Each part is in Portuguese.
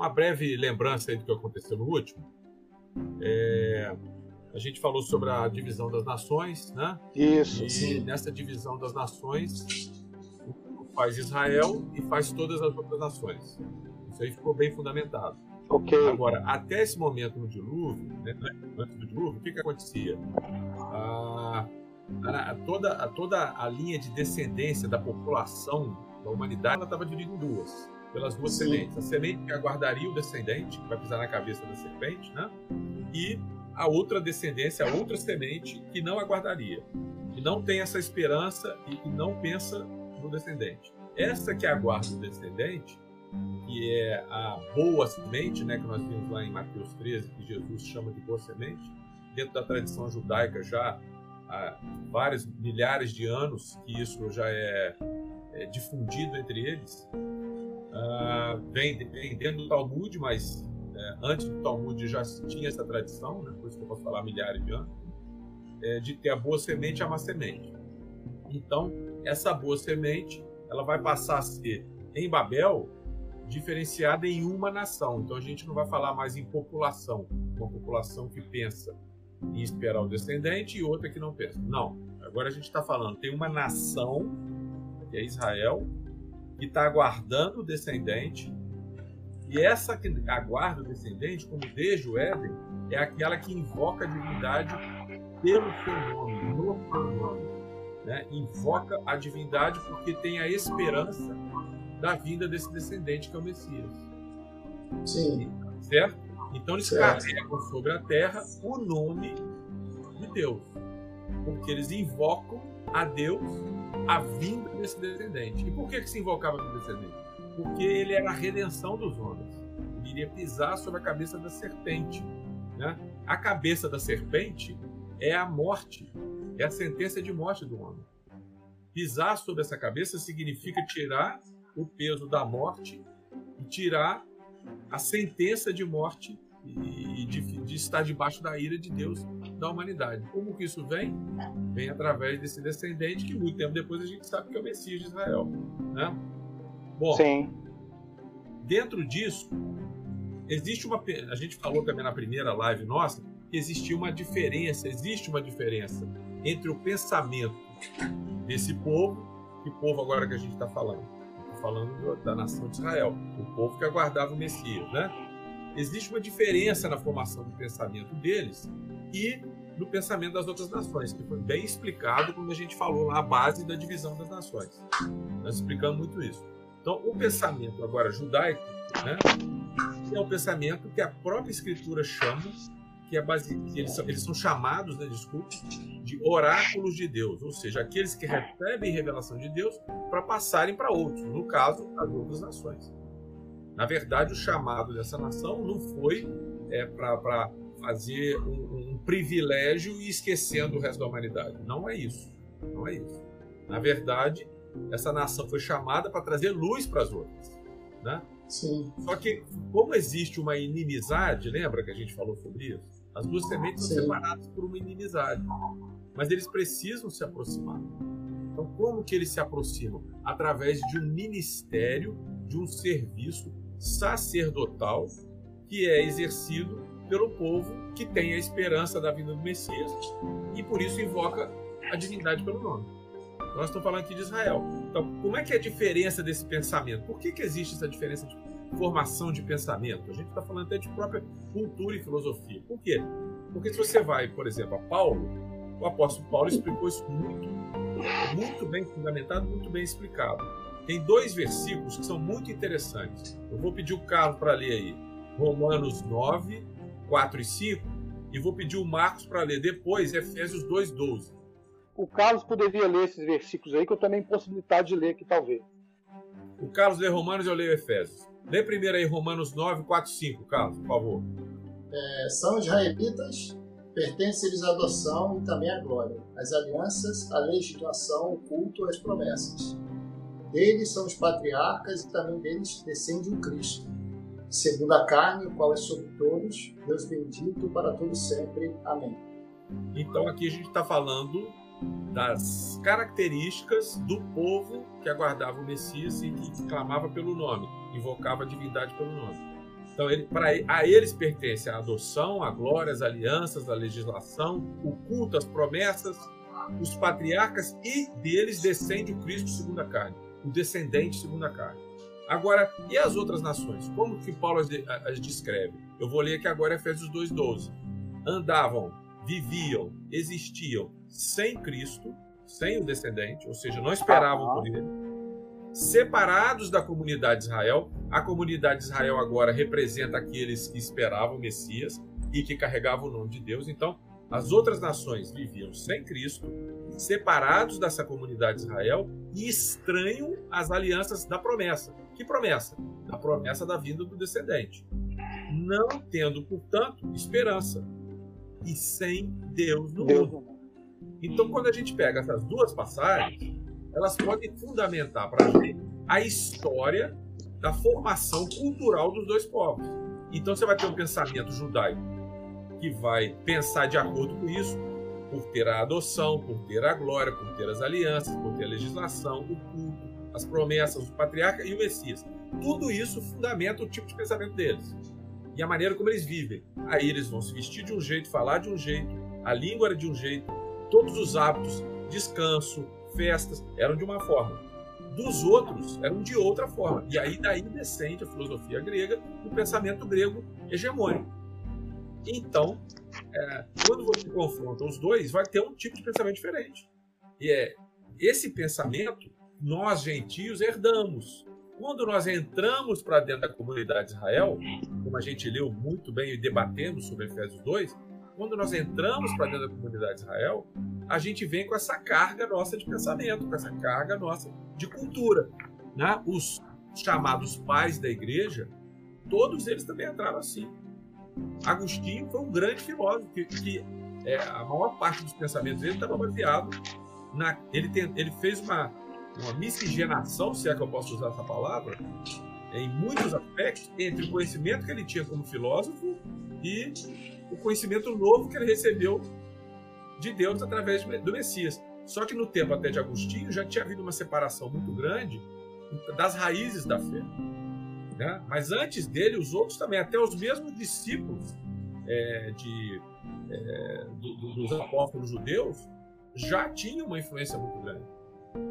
uma breve lembrança do que aconteceu no último. É, a gente falou sobre a divisão das nações, né? Isso. E sim. nessa divisão das nações faz Israel e faz todas as outras nações. Isso aí ficou bem fundamentado. Ok. Agora, até esse momento no dilúvio, né, antes do dilúvio, o que, que acontecia? Ah, a, toda, a, toda a linha de descendência da população da humanidade estava dividida em duas, pelas duas Sim. sementes. A semente que aguardaria o descendente, que vai pisar na cabeça da serpente, né? e a outra descendência, a outra semente que não aguardaria, que não tem essa esperança e que não pensa no descendente. Essa que aguarda o descendente que é a boa semente, né, que nós vimos lá em Mateus 13, que Jesus chama de boa semente, dentro da tradição judaica já há vários milhares de anos que isso já é, é difundido entre eles. Uh, vem, vem, dentro do Talmud, mas é, antes do Talmud já tinha essa tradição, né, por isso que eu posso falar milhares de anos, é, de ter a boa semente e a má semente. Então, essa boa semente ela vai passar a ser, em Babel, diferenciada em uma nação. Então a gente não vai falar mais em população, uma população que pensa em esperar o descendente e outra que não pensa. Não. Agora a gente está falando, tem uma nação, que é Israel, que está aguardando o descendente, e essa que aguarda o descendente, como desde o Éden, é aquela que invoca a divindade pelo seu nome, no seu nome. Né? Invoca a divindade porque tem a esperança da vinda desse descendente que é o Messias. Sim. Certo? Então eles certo. carregam sobre a terra o nome de Deus. Porque eles invocam a Deus a vinda desse descendente. E por que, que se invocava o descendente? Porque ele era a redenção dos homens. Ele iria pisar sobre a cabeça da serpente. Né? A cabeça da serpente é a morte, é a sentença de morte do homem. Pisar sobre essa cabeça significa tirar o peso da morte e tirar a sentença de morte e de, de, estar debaixo da ira de Deus da humanidade. Como que isso vem? Vem através desse descendente que muito tempo depois a gente sabe que é o Messias de Israel. Né? Bom, Sim. dentro disso, existe uma. A gente falou também na primeira live nossa que existia uma diferença, existe uma diferença entre o pensamento desse povo, que povo agora que a gente está falando, falando da nação de Israel, o povo que aguardava o Messias, né? Existe uma diferença na formação do pensamento deles e no pensamento das outras nações, que foi bem explicado quando a gente falou lá a base da divisão das nações. Nós explicamos muito isso. Então, o pensamento agora judaico, né, é o pensamento que a própria escritura chama que, é base, que eles, são, eles são chamados, né, desculpe, de oráculos de Deus, ou seja, aqueles que recebem revelação de Deus para passarem para outros, no caso, as outras nações. Na verdade, o chamado dessa nação não foi é, para fazer um, um, privilégio e esquecendo o resto da humanidade. Não é isso. Não é isso. Na verdade, essa nação foi chamada para trazer luz para as outras. Né? Sim. Só que, como existe uma inimizade, lembra que a gente falou sobre isso? As duas sementes são separadas por uma inimizade. Mas eles precisam se aproximar. Então, como que eles se aproximam? Através de um ministério, de um serviço sacerdotal que é exercido pelo povo que tem a esperança da vinda do Messias e por isso invoca a divindade pelo nome. Nós estamos falando aqui de Israel. Então, como é que é a diferença desse pensamento? Por que, que existe essa diferença de formação de pensamento. A gente está falando até de própria cultura e filosofia. Por quê? Porque se você vai, por exemplo, a Paulo, o apóstolo Paulo explicou isso muito, muito bem fundamentado, muito bem explicado. Tem dois versículos que são muito interessantes. Eu vou pedir o Carlos para ler aí. Romanos 9, 4 e 5. E vou pedir o Marcos para ler depois Efésios 2, 12. O Carlos poderia ler esses versículos aí, que eu também possibilidade de ler aqui, talvez. O Carlos lê Romanos e eu leio Efésios. Lê primeiro aí Romanos 9, 4, 5, Carlos, por favor. É, são israelitas, pertence-lhes a adoção e também a glória, as alianças, a legitimação, o culto, as promessas. Deles são os patriarcas e também deles descende o Cristo, segundo a carne, o qual é sobre todos, Deus bendito para todos sempre. Amém. Então aqui a gente está falando das características do povo que aguardava o Messias e que clamava pelo nome invocava a divindade pelo nome. Então, ele, pra, a eles pertence a adoção, a glória, as alianças, a legislação, o culto, as promessas, os patriarcas e deles descende o Cristo segundo a carne, o descendente segundo a carne. Agora, e as outras nações? Como que Paulo as, as descreve? Eu vou ler aqui agora Efésios 2,12. Andavam, viviam, existiam sem Cristo, sem o descendente, ou seja, não esperavam por ele, separados da comunidade de Israel. A comunidade de Israel agora representa aqueles que esperavam o Messias e que carregavam o nome de Deus. Então, as outras nações viviam sem Cristo, separados dessa comunidade de Israel e estranham às alianças da promessa. Que promessa? Da promessa da vinda do descendente. Não tendo, portanto, esperança e sem Deus no mundo. Então, quando a gente pega essas duas passagens, elas podem fundamentar para a gente a história da formação cultural dos dois povos. Então, você vai ter um pensamento judaico que vai pensar de acordo com isso, por ter a adoção, por ter a glória, por ter as alianças, por ter a legislação, o culto, as promessas, o patriarca e o Messias. Tudo isso fundamenta o tipo de pensamento deles e a maneira como eles vivem. Aí eles vão se vestir de um jeito, falar de um jeito, a língua era de um jeito, todos os hábitos, descanso, festas, eram de uma forma. Dos outros eram de outra forma. E aí daí descende a filosofia grega e o pensamento grego hegemônico. Então, é, quando você confronta os dois, vai ter um tipo de pensamento diferente. E é esse pensamento nós gentios herdamos. Quando nós entramos para dentro da comunidade de Israel, como a gente leu muito bem e debatemos sobre Efésios 2, quando nós entramos para dentro da comunidade de Israel, a gente vem com essa carga nossa de pensamento, com essa carga nossa de cultura. Né? Os chamados pais da igreja, todos eles também entraram assim. Agostinho foi um grande filósofo que, que é, a maior parte dos pensamentos dele estava baseado na. Ele, tem, ele fez uma, uma miscigenação, se é que eu posso usar essa palavra, em muitos aspectos, entre o conhecimento que ele tinha como filósofo e o conhecimento novo que ele recebeu de Deus através do Messias. Só que no tempo até de Agostinho já tinha havido uma separação muito grande das raízes da fé. Né? Mas antes dele, os outros também, até os mesmos discípulos é, de, é, do, do, dos apóstolos judeus, já tinham uma influência muito grande.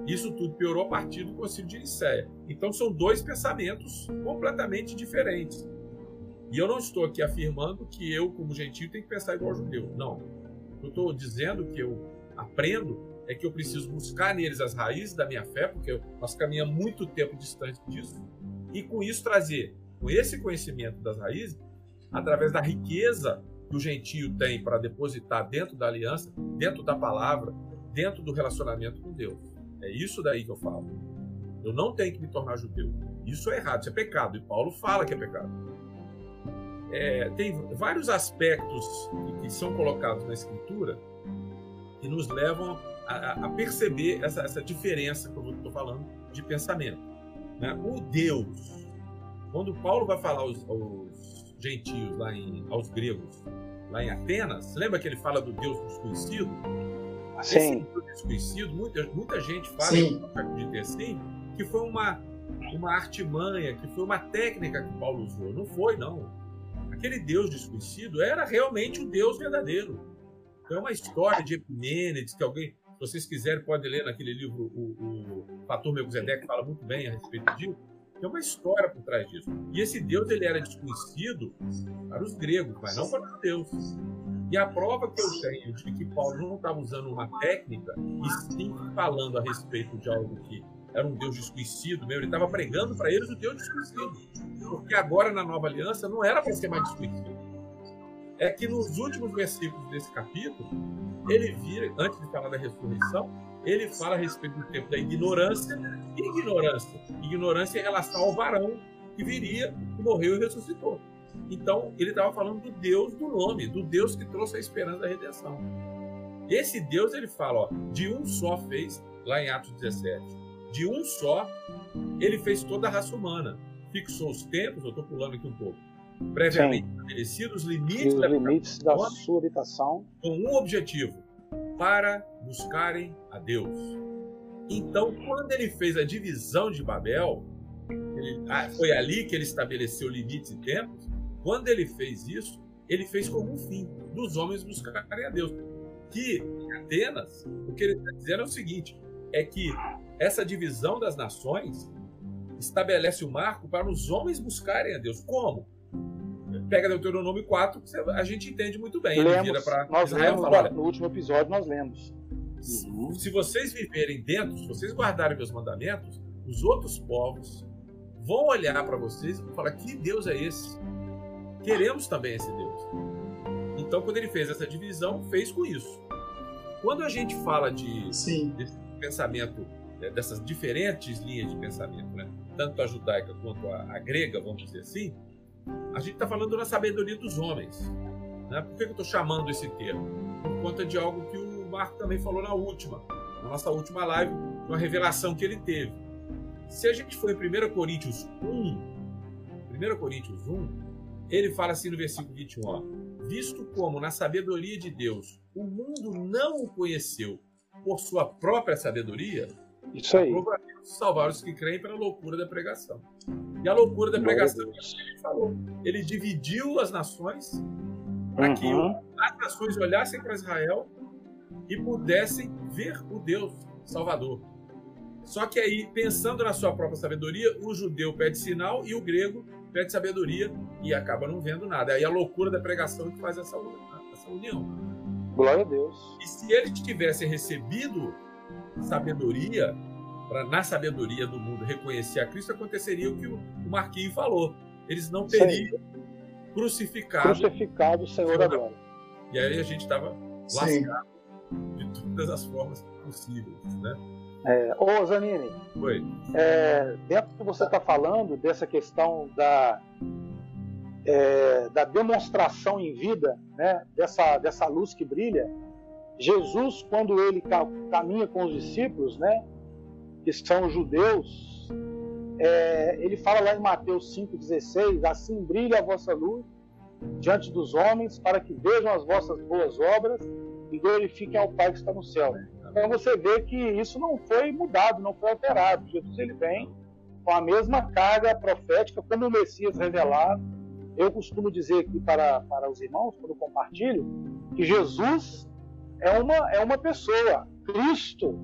Isso tudo piorou a partir do Concílio de Nicéia. Então são dois pensamentos completamente diferentes. E eu não estou aqui afirmando que eu, como gentio, tenho que pensar igual judeu. Não. Eu estou dizendo que eu aprendo é que eu preciso buscar neles as raízes da minha fé, porque nós caminhamos muito tempo distante disso e com isso trazer, com esse conhecimento das raízes, através da riqueza que o gentio tem para depositar dentro da aliança, dentro da palavra, dentro do relacionamento com Deus. É isso daí que eu falo. Eu não tenho que me tornar judeu. Isso é errado, isso é pecado. E Paulo fala que é pecado. É, tem vários aspectos que, são colocados na Escritura que nos levam a, a perceber essa, essa diferença que eu estou falando de pensamento. Né? O Deus. Quando Paulo vai falar aos, aos gentios, lá em, aos gregos, lá em Atenas, lembra que ele fala do Deus desconhecido? Sim. Esse Deus desconhecido, muita, muita gente fala, Sim. acredita assim, que foi uma, uma artimanha, que foi uma técnica que Paulo usou. Não foi, não. Aquele Deus desconhecido era realmente o Deus verdadeiro. Então, é uma história de Epimênides, que alguém se vocês quiserem, podem ler naquele livro o, o Fator Melquisedeque, que fala muito bem a respeito disso. Tem uma história por trás disso. E esse Deus ele era desconhecido para os gregos, mas não para os Deus. E a prova que eu tenho de que Paulo não estava usando uma técnica, e sim falando a respeito de algo que era um Deus desconhecido mesmo, ele estava pregando para eles o Deus desconhecido. Porque agora na nova aliança não era para ser mais desconhecido. É que nos últimos versículos desse capítulo, ele vira, antes de falar da ressurreição, ele fala a respeito do tempo da ignorância e ignorância. Ignorância em relação ao varão que viria, que morreu e ressuscitou. Então, ele estava falando do Deus do nome, do Deus que trouxe a esperança da redenção. Esse Deus, ele fala, ó, de um só fez, lá em Atos 17, de um só, ele fez toda a raça humana. Fixou os tempos, eu estou pulando aqui um pouco, previamente estabelecidos, limites, da, limites da sua habitação, com um objetivo: para buscarem a Deus. Então, quando ele fez a divisão de Babel, ele, ah, foi ali que ele estabeleceu limites e tempos. Quando ele fez isso, ele fez como um fim dos homens buscarem a Deus. Que em Atenas, o que ele está dizendo é o seguinte: é que essa divisão das nações estabelece o marco para os homens buscarem a Deus. Como? Pega Deuteronômio 4, a gente entende muito bem. Lemos, vira para nós Israel lemos, fala, no último episódio nós lemos. Uhum. Se vocês viverem dentro, se vocês guardarem meus mandamentos, os outros povos vão olhar para vocês e vão falar: que Deus é esse? Queremos também esse Deus. Então, quando ele fez essa divisão, fez com isso. Quando a gente fala de pensamento, né, dessas diferentes linhas de pensamento, né? tanto a judaica quanto a, a grega, vamos dizer assim, a gente está falando da sabedoria dos homens. Né? Por que eu estou chamando esse termo? Por conta de algo que o Marco também falou na última, na nossa última live, uma revelação que ele teve. Se a gente for em 1 Coríntios 1, 1 Coríntios 1, ele fala assim no versículo 21, ó, visto como na sabedoria de Deus o mundo não o conheceu por sua própria sabedoria, isso aí. salvar os que creem pela loucura da pregação. E a loucura da pregação, ele falou, ele dividiu as nações para uhum. que as nações olhassem para Israel e pudessem ver o Deus Salvador. Só que aí, pensando na sua própria sabedoria, o judeu pede sinal e o grego pede sabedoria e acaba não vendo nada. Aí a loucura da pregação que faz essa, essa união. Glória a Deus. E se eles tivessem recebido sabedoria, para na sabedoria do mundo reconhecer a Cristo, aconteceria o que o Marquinhos falou. Eles não teriam Sim. crucificado, crucificado o Senhor da glória. E aí a gente estava lascado de todas as formas possíveis, né? É, ô Zanini, Oi. É, dentro do que você está falando, dessa questão da, é, da demonstração em vida, né, dessa, dessa luz que brilha, Jesus, quando ele caminha com os discípulos, né, que são judeus, é, ele fala lá em Mateus 5,16: Assim brilha a vossa luz diante dos homens, para que vejam as vossas boas obras e glorifiquem ao Pai que está no céu. Então você vê que isso não foi mudado, não foi alterado. Jesus ele vem com a mesma carga profética, como o Messias revelado. Eu costumo dizer aqui para, para os irmãos, quando compartilho, que Jesus é uma, é uma pessoa, Cristo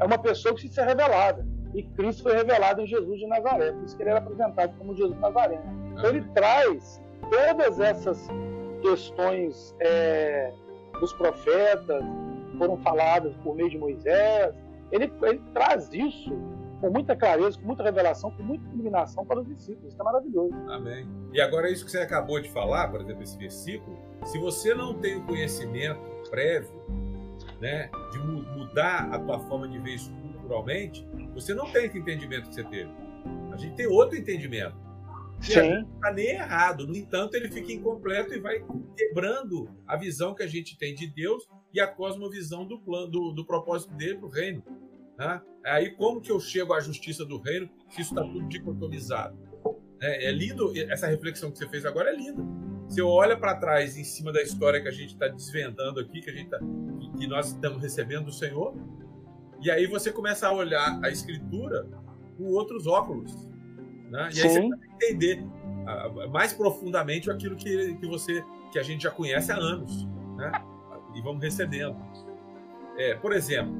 é uma pessoa que se ser revelada. E Cristo foi revelado em Jesus de Nazaré, por isso que ele era apresentado como Jesus Nazareno. Então ele traz todas essas questões é, dos profetas, foram faladas por meio de Moisés. Ele, ele traz isso com muita clareza, com muita revelação, com muita iluminação para os discípulos. Isso é maravilhoso. Amém. E agora, isso que você acabou de falar, por exemplo, esse versículo, se você não tem o conhecimento prévio, né, de mudar a tua forma de ver isso culturalmente, você não tem esse entendimento que você teve. A gente tem outro entendimento. Sim. Não está nem errado. No entanto, ele fica incompleto e vai quebrando a visão que a gente tem de Deus e a cosmovisão do plano, do, do propósito dele para o reino. Né? Aí como que eu chego à justiça do reino se isso está tudo dicotomizado? É, é, lindo, essa reflexão que você fez agora é linda. Você olha para trás em cima da história que a gente está desvendando aqui, que, a gente tá, que, que nós estamos recebendo do Senhor, e aí você começa a olhar a escritura com outros óculos. Né? E aí Sim. você vai entender uh, mais profundamente aquilo que, que você que a gente já conhece há anos. Né? E vamos recebendo. É, por exemplo,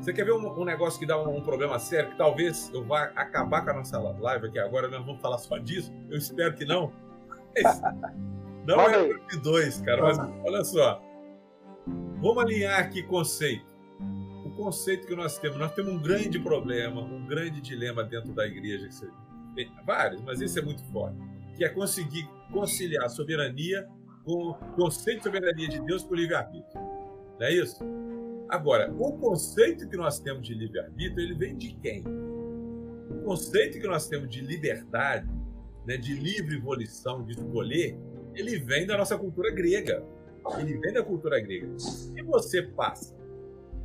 você quer ver um, um negócio que dá um, um, problema sério, que talvez eu vá acabar com a nossa live aqui agora, nós vamos falar só disso, eu espero que não. não é de dois, cara, mas olha só. Vamos alinhar aqui conceito. O conceito que nós temos, nós temos um grande problema, um grande dilema dentro da igreja, que você, vários, mas esse é muito forte, que é conseguir conciliar soberania com o conceito de soberania de Deus o livre-arbítrio. Não é isso? Agora, o conceito que nós temos de livre-arbítrio, ele vem de quem? O conceito que nós temos de liberdade, né, de livre volição, de escolher, ele vem da nossa cultura grega. Ele vem da cultura grega. Se você passa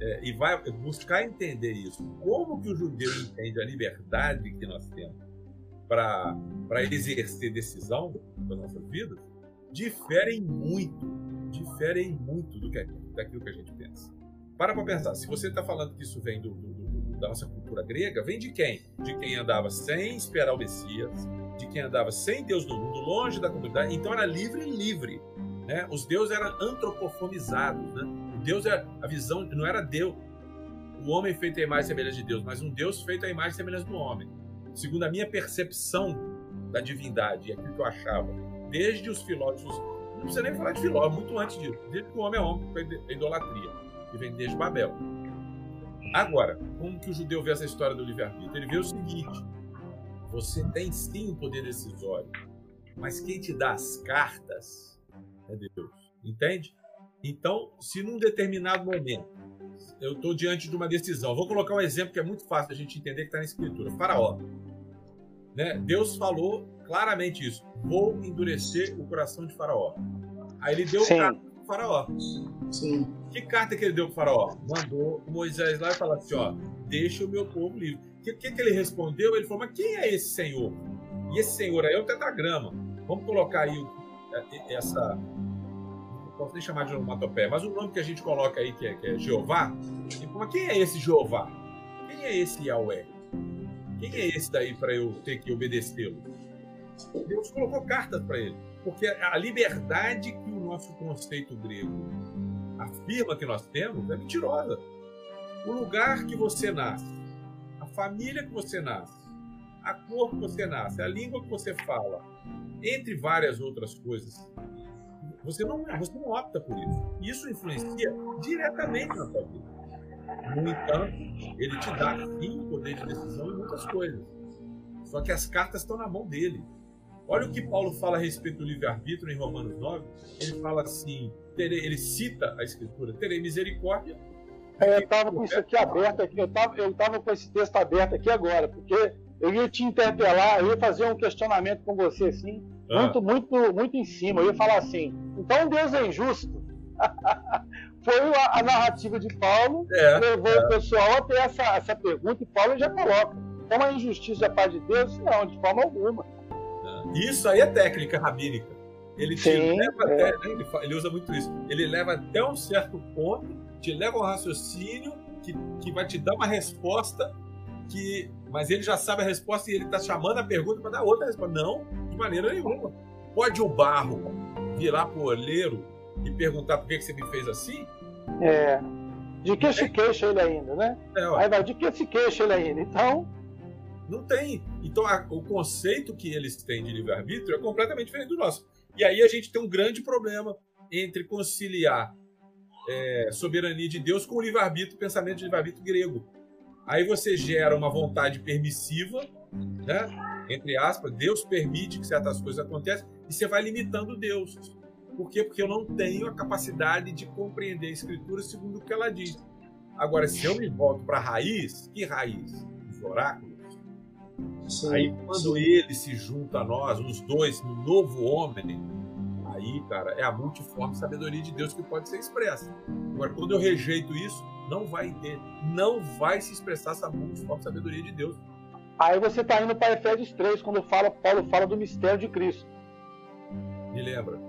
é, e vai buscar entender isso, como que o judeu entende a liberdade que nós temos para exercer decisão das nossas vidas, diferem muito, diferem muito do que daquilo que a gente pensa. Para para pensar, se você está falando que isso vem do, do, do, da nossa cultura grega vem de quem? De quem andava sem esperar o Messias, de quem andava sem Deus no mundo, longe da comunidade. Então era livre e livre. Né? Os deuses eram antropofonizados. Né? O Deus era a visão, não era Deus, o homem feito à imagem e semelhança de Deus, mas um Deus feito à imagem e semelhança do homem. Segundo a minha percepção da divindade, é aquilo que eu achava, desde os filósofos, não precisa nem falar de filósofos, muito antes disso, desde que o homem é homem, a idolatria, que vem desde Babel. Agora, como que o judeu vê essa história do livre-arbítrio? Ele vê o seguinte: você tem sim o poder decisório, mas quem te dá as cartas é Deus. Entende? Então, se num determinado momento eu estou diante de uma decisão, vou colocar um exemplo que é muito fácil a gente entender que está na Escritura: Faraó. Né? Deus falou claramente isso: vou endurecer o coração de Faraó. Aí ele deu carta para Faraó. Sim. Que carta que ele deu para Faraó? Mandou Moisés lá e falou assim: ó, deixa o meu povo livre. O que, que, que ele respondeu? Ele falou: mas quem é esse Senhor? E esse Senhor aí é o tetragrama. Vamos colocar aí é, essa posso nem chamar de onomatopeia, mas o nome que a gente coloca aí, que é, que é Jeová, mas quem é esse Jeová? Quem é esse Yahweh? Quem é esse daí para eu ter que obedecê-lo? Deus colocou cartas para ele, porque a liberdade que o nosso conceito grego afirma que nós temos é mentirosa. O lugar que você nasce, a família que você nasce, a cor que você nasce, a língua que você fala, entre várias outras coisas você não, você não opta por isso. Isso influencia diretamente na sua vida. No entanto, ele te dá sim o poder de decisão em muitas coisas. Só que as cartas estão na mão dele. Olha o que Paulo fala a respeito do livre-arbítrio em Romanos 9. Ele fala assim: ele cita a escritura, terei misericórdia. É, eu estava com isso aqui aberto aqui, eu estava eu tava com esse texto aberto aqui agora, porque eu ia te interpelar, eu ia fazer um questionamento com você assim, ah. muito, muito, muito em cima. Eu ia falar assim: então Deus é injusto? Foi a, a, narrativa de Paulo é, levou é. o pessoal a ter essa, essa pergunta e Paulo já coloca: como a injustiça é parte de Deus? Não, de forma alguma. Isso aí é técnica rabínica. Ele te Sim, leva é. até, ele, ele, usa muito isso. Ele leva até um certo ponto, te leva ao raciocínio que, que vai te dar uma resposta que. Mas ele já sabe a resposta e ele está chamando a pergunta para dar outra resposta. Não, de maneira nenhuma. Pode o barro virar para o olheiro e perguntar por que, que você me fez assim? É. De que se queixa ele ainda, né? É, Aí vai, de que se queixa ele ainda? Então. Não tem. Então, a, o conceito que eles têm de livre-arbítrio é completamente diferente do nosso. E aí a gente tem um grande problema entre conciliar é, soberania de Deus com o livre-arbítrio, pensamento de livre-arbítrio grego. Aí você gera uma vontade permissiva, né? Entre aspas, Deus permite que certas coisas aconteçam e você vai limitando Deus. Por quê? Porque eu não tenho a capacidade de compreender a Escritura segundo o que ela diz. Agora, se eu me volto para a raiz, que raiz? Os oráculos. Sim, aí, quando sim. ele se junta a nós, os dois, no novo homem, aí, cara, é a multiforme sabedoria de Deus que pode ser expressa. Agora, quando eu rejeito isso, não vai ter, não vai se expressar essa multiforme sabedoria de Deus. Aí você está indo para Efésios 3, quando fala, Paulo fala do mistério de Cristo. Me lembra.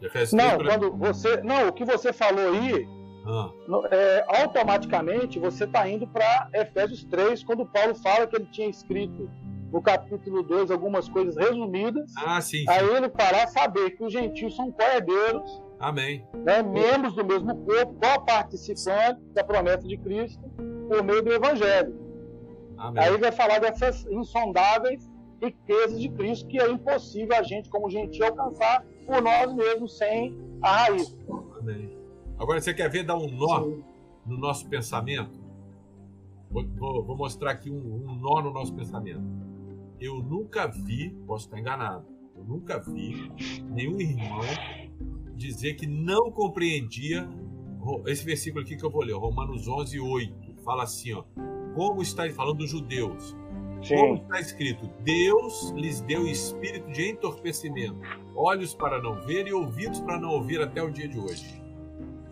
Efésios não, 3, quando você, não, o que você falou aí, ah. é, automaticamente você está indo para Efésios 3, quando Paulo fala que ele tinha escrito no capítulo 2 algumas coisas resumidas. Ah, sim, sim. Aí ele fará saber que os gentios são coerdeiros Amém. Né, membros do mesmo corpo, co-participantes da promessa de Cristo por meio do Evangelho. Amém. Aí vai falar dessas insondáveis riquezas de Cristo que é impossível a gente, como gentil, alcançar por nós mesmos sem a raiz. Amém. Agora você quer ver dar um nó Sim. no nosso pensamento? Vou, vou, vou mostrar aqui um, um nó no nosso pensamento. Eu nunca vi, posso estar enganado, eu nunca vi nenhum irmão dizer que não compreendia esse versículo aqui que eu vou ler, Romanos 11, 8. Fala assim, ó. Como está falando dos judeus. Sim. Como está escrito, Deus lhes deu espírito de entorpecimento, olhos para não ver e ouvidos para não ouvir até o dia de hoje.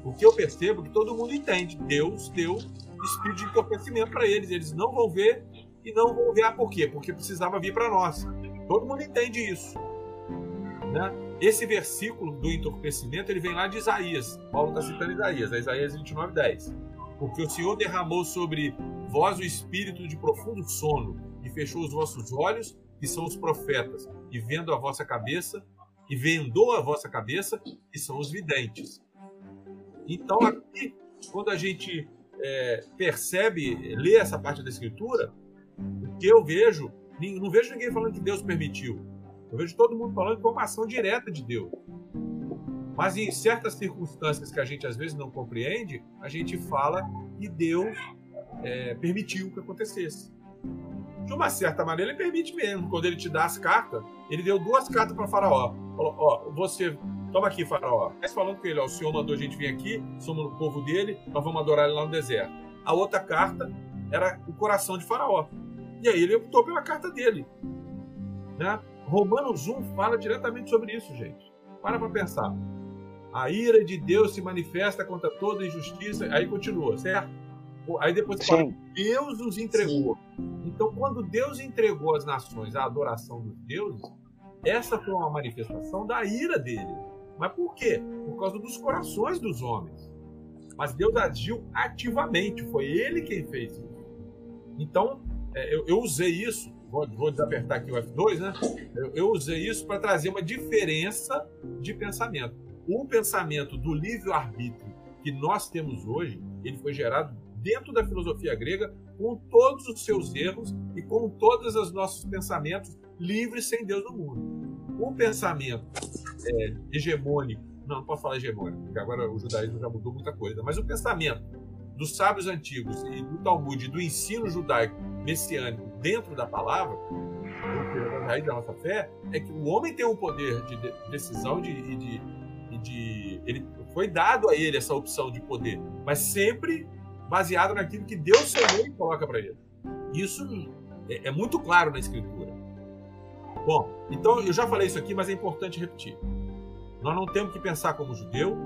O que eu percebo que todo mundo entende. Deus deu espírito de entorpecimento para eles. Eles não vão ver e não vão ver. Ah, por quê? Porque precisava vir para nós. Todo mundo entende isso. Né? Esse versículo do entorpecimento ele vem lá de Isaías. Paulo está citando Isaías, é Isaías 29, 10. Porque o Senhor derramou sobre vós o espírito de profundo sono e fechou os vossos olhos, que são os profetas, e vendo a vossa cabeça, e vendou a vossa cabeça, que são os videntes. Então, aqui, quando a gente é, percebe, lê essa parte da Escritura, o que eu vejo, não vejo ninguém falando que Deus permitiu. Eu vejo todo mundo falando que foi uma ação direta de Deus. Mas em certas circunstâncias que a gente às vezes não compreende, a gente fala que Deus é, permitiu que acontecesse. De uma certa maneira, ele permite mesmo. Quando ele te dá as cartas, ele deu duas cartas para Faraó. Falou: Ó, você, toma aqui, Faraó. Mas falando com ele: Ó, o senhor mandou a gente vir aqui, somos o povo dele, nós vamos adorar ele lá no deserto. A outra carta era o coração de Faraó. E aí ele optou pela carta dele. Né? Romanos 1 fala diretamente sobre isso, gente. Para para pensar. A ira de Deus se manifesta contra toda injustiça. Aí continua, certo? Aí depois Sim. fala, Deus os entregou. Sim. Então, quando Deus entregou às nações a adoração dos deuses, essa foi uma manifestação da ira dele. Mas por quê? Por causa dos corações dos homens. Mas Deus agiu ativamente, foi ele quem fez isso. Então, é, eu, eu usei isso, vou, vou, desapertar aqui o F2, né? Eu, eu usei isso para trazer uma diferença de pensamento o pensamento do livre-arbítrio que nós temos hoje, ele foi gerado dentro da filosofia grega, com todos os seus erros e com todos os nossos pensamentos livres sem Deus no mundo. O pensamento é, hegemônico, não, não posso falar hegemônico, porque agora o judaísmo já mudou muita coisa, mas o pensamento dos sábios antigos e do Talmud, do ensino judaico messiânico dentro da palavra, a raiz da nossa fé, é que o homem tem um poder de decisão de, de, de ele foi dado a ele essa opção de poder, mas sempre baseado naquilo que Deus Senhor coloca para ele. Isso é, é muito claro na Escritura. Bom, então eu já falei isso aqui, mas é importante repetir. Nós não temos que pensar como judeu,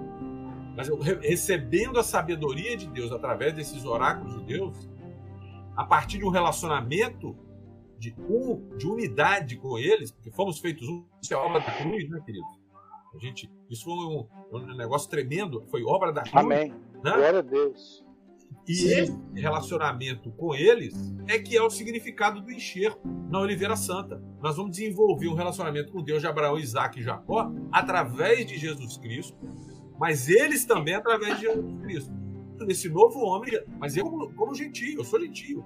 mas recebendo a sabedoria de Deus através desses oráculos de Deus, a partir de um relacionamento de, um, de unidade com eles, porque fomos feitos um, isso é obra da cruz, né, queridos? A gente, isso foi um, um negócio tremendo, foi obra da cruz. Amém. Né? Glória a Deus. E Sim. esse relacionamento com eles é que é o significado do enxerto na Oliveira Santa. Nós vamos desenvolver um relacionamento com Deus de Abraão, Isaac e Jacó através de Jesus Cristo, mas eles também através de Jesus Cristo. Esse novo homem, mas eu como, como gentio, eu sou gentio.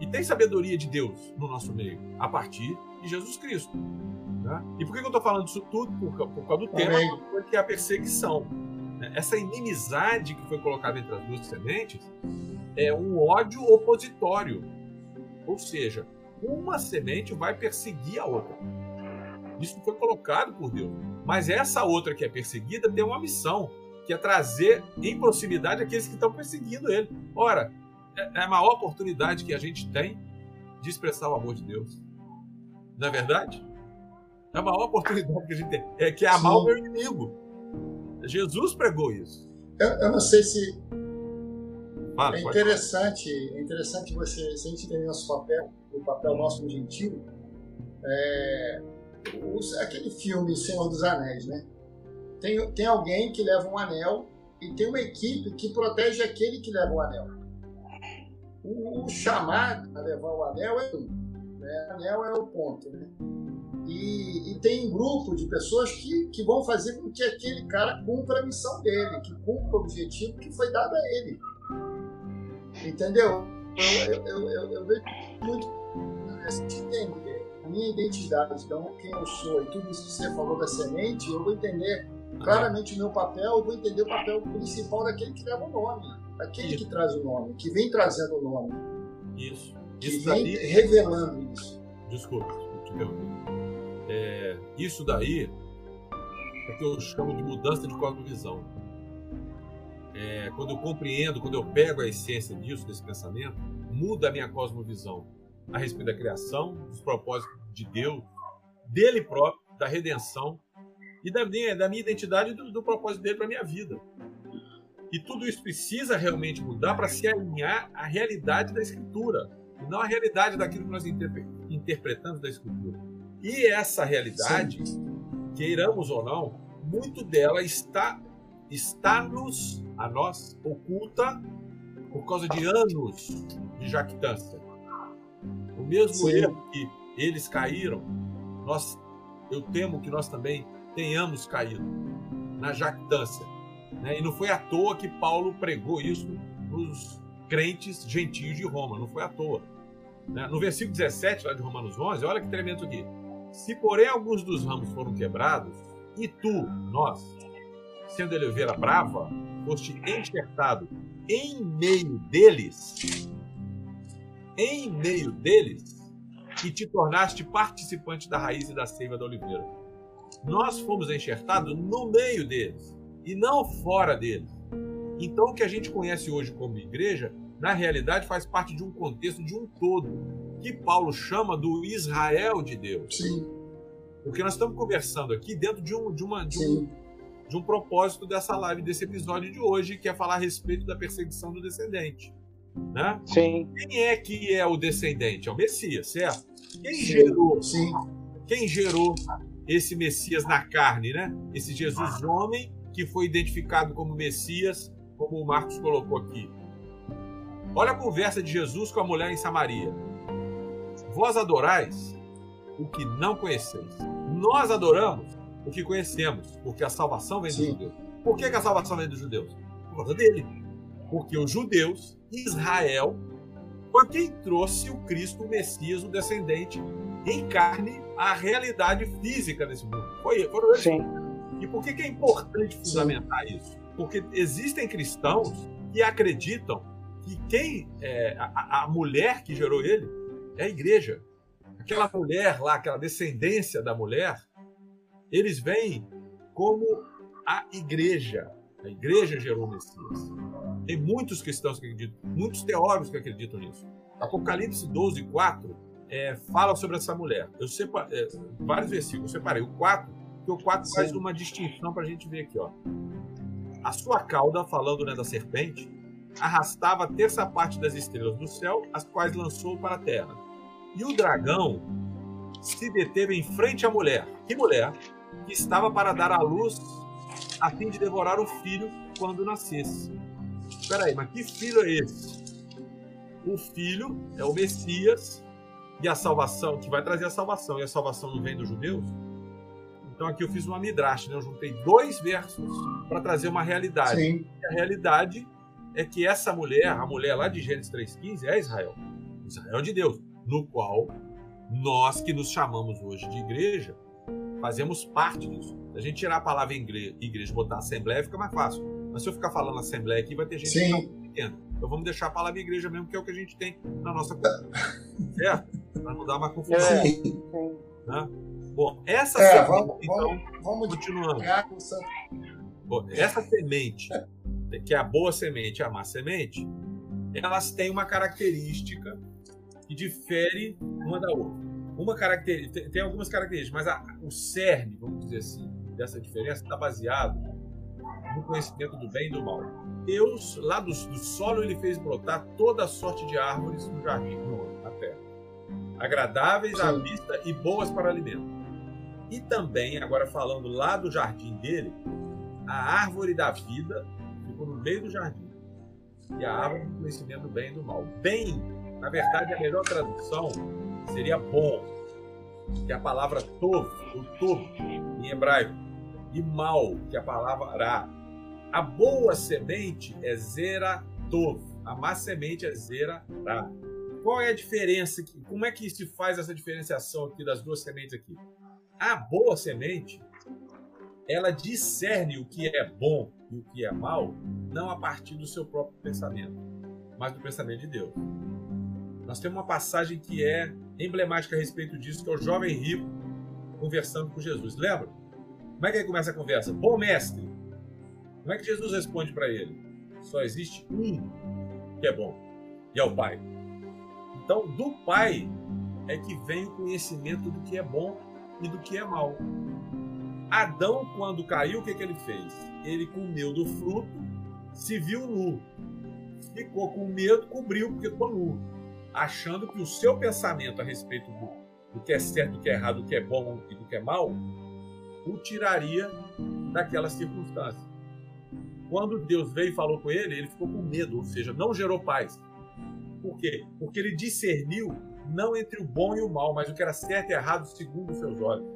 E tem sabedoria de Deus no nosso meio, a partir de Jesus Cristo. Né? E por que eu estou falando isso tudo? Por, por causa do tema, que é a perseguição. Essa inimizade que foi colocada entre as duas sementes é um ódio opositório. Ou seja, uma semente vai perseguir a outra. Isso foi colocado por Deus. Mas essa outra que é perseguida tem uma missão, que é trazer em proximidade aqueles que estão perseguindo ele. Ora, é, é a maior oportunidade que a gente tem de expressar o amor de Deus. Não é verdade? É a maior oportunidade que a gente tem. É que é amar Sim. o meu inimigo. Jesus pregou isso. Eu, eu não sei se. É interessante, é interessante você, se a gente tem nosso papel, o papel nosso no gentil, é, aquele filme Senhor dos Anéis, né? Tem, tem alguém que leva um anel e tem uma equipe que protege aquele que leva o anel. O, o chamado a levar o anel é um. Né? O anel é o ponto, né? E, e, tem um grupo de pessoas que, que vão fazer com que aquele cara cumpra a missão dele, que cumpra o objetivo que foi dado a ele. Entendeu? Eu, eu, eu, eu vejo muito entender a minha identidade, então quem eu sou e tudo isso que você falou da semente, eu vou entender claramente o meu papel, eu vou entender o papel principal daquele que leva o nome, aquele isso. que traz o nome, que vem trazendo o nome. Isso. Que isso vem daí... revelando isso. Desculpa, interromper. É, isso daí é que eu chamo de mudança de cosmovisão. É, quando eu compreendo, quando eu pego a essência disso, desse pensamento, muda a minha cosmovisão a respeito da criação, dos propósitos de Deus, dele próprio, da redenção e da minha, da minha identidade do, do propósito dele para minha vida. E tudo isso precisa realmente mudar para se alinhar à realidade da Escritura, e não à realidade daquilo que nós interpretamos da Escritura. E essa realidade, Sim. queiramos ou não, muito dela está está nos a nós oculta por causa de anos de jactância. O mesmo Sim. erro que eles caíram, nós, eu temo que nós também tenhamos caído na jactância. Né? E não foi à toa que Paulo pregou isso nos crentes gentios de Roma, não foi à toa. Né? No versículo 17 lá de Romanos 11, olha que tremendo aqui. Se porém alguns dos ramos foram quebrados, e tu, nós, sendo ovelha brava, foste enxertado em meio deles, em meio deles, e te tornaste participante da raiz e da seiva da oliveira. Nós fomos enxertados no meio deles e não fora deles. Então, o que a gente conhece hoje como igreja, na realidade, faz parte de um contexto de um todo, que Paulo chama do Israel de Deus. Sim. Porque nós estamos conversando aqui dentro de um, de uma, de um, de um propósito dessa live, desse episódio de hoje, que é falar a respeito da perseguição do descendente. Né? Sim. Quem é que é o descendente? É o Messias, certo? Quem Sim. gerou? Sim. Quem gerou esse Messias na carne, né? Esse Jesus homem que foi identificado como Messias, como o Marcos colocou aqui. Olha a conversa de Jesus com a mulher em Samaria. Vós adorais o que não conheceis. Nós adoramos o que conhecemos, porque a salvação vem dos judeus. Por que, que a salvação vem dos judeus? Por causa dele. Porque os judeus, Israel, foi quem trouxe o Cristo, o Messias, o descendente, em carne, a realidade física desse mundo. Foi, foram eles. Sim. E por que, que é importante fundamentar Sim. isso? Porque existem cristãos que acreditam que quem é, a, a mulher que gerou ele é a igreja. Aquela mulher lá, aquela descendência da mulher, eles vêm como a igreja. A igreja gerou o Messias. Tem muitos cristãos que acreditam, muitos teólogos que acreditam nisso. Apocalipse 12, 4 é, fala sobre essa mulher. Eu separei é, vários versículos, eu separei o 4, que o 4 Sim. faz uma distinção para a gente ver aqui. Ó. A sua cauda, falando né, da serpente, arrastava a terça parte das estrelas do céu, as quais lançou para a terra. E o dragão se deteve em frente à mulher. Que mulher? que estava para dar à luz a fim de devorar o filho quando nascesse. Espera aí, mas que filho é esse? O filho é o Messias e a salvação, que vai trazer a salvação, e a salvação não vem dos judeus? Então aqui eu fiz uma midrash, né? eu juntei dois versos para trazer uma realidade. Sim. E a realidade é que essa mulher, a mulher lá de Gênesis 3,15, é Israel. Israel de Deus, no qual nós que nos chamamos hoje de igreja, fazemos parte disso. Se a gente tirar a palavra igreja e botar assembleia, fica mais fácil. Mas se eu ficar falando assembleia aqui, vai ter gente Sim. que não entende. Então vamos deixar a palavra igreja mesmo, que é o que a gente tem na nossa cultura. certo? Para não dar uma confusão. É. Né? Bom, essa É, semente, vamos, então, vamos, vamos continuando. Bom, essa semente, que é a boa semente e a má semente, elas têm uma característica que difere uma da outra. Uma característica, tem algumas características, mas a- o cerne, vamos dizer assim, dessa diferença está baseado no conhecimento do bem e do mal. Deus, lá do, do solo, ele fez brotar toda a sorte de árvores no jardim, no, na terra, agradáveis à Sim. vista e boas para alimento. E também, agora falando lá do jardim dele, a árvore da vida ficou no meio do jardim. E a árvore do conhecimento do bem e do mal. Bem, na verdade, a melhor tradução seria bom, que é a palavra tov, o tov, em hebraico, e mal, que é a palavra ra. A boa semente é zera tov, a má semente é zera ra. Qual é a diferença? Como é que se faz essa diferenciação aqui das duas sementes aqui? A boa semente, ela discerne o que é bom e o que é mal, não a partir do seu próprio pensamento, mas do pensamento de Deus. Nós temos uma passagem que é emblemática a respeito disso, que é o jovem rico conversando com Jesus. Lembra? Como é que ele começa a conversa? Bom mestre. Como é que Jesus responde para ele? Só existe um que é bom, e é o Pai. Então, do Pai é que vem o conhecimento do que é bom e do que é mal. Adão, quando caiu, o que, que ele fez? Ele comeu do fruto, se viu nu. Ficou com medo, cobriu porque ficou nu. Achando que o seu pensamento a respeito do, do que é certo, do que é errado, do que é bom e do que é mal, o tiraria daquela circunstância. quando Deus veio e falou com ele, ele ficou com medo, ou seja, não gerou paz. Por quê? Porque ele discerniu não entre o bom e o mal, mas o que era certo e errado segundo os seus olhos.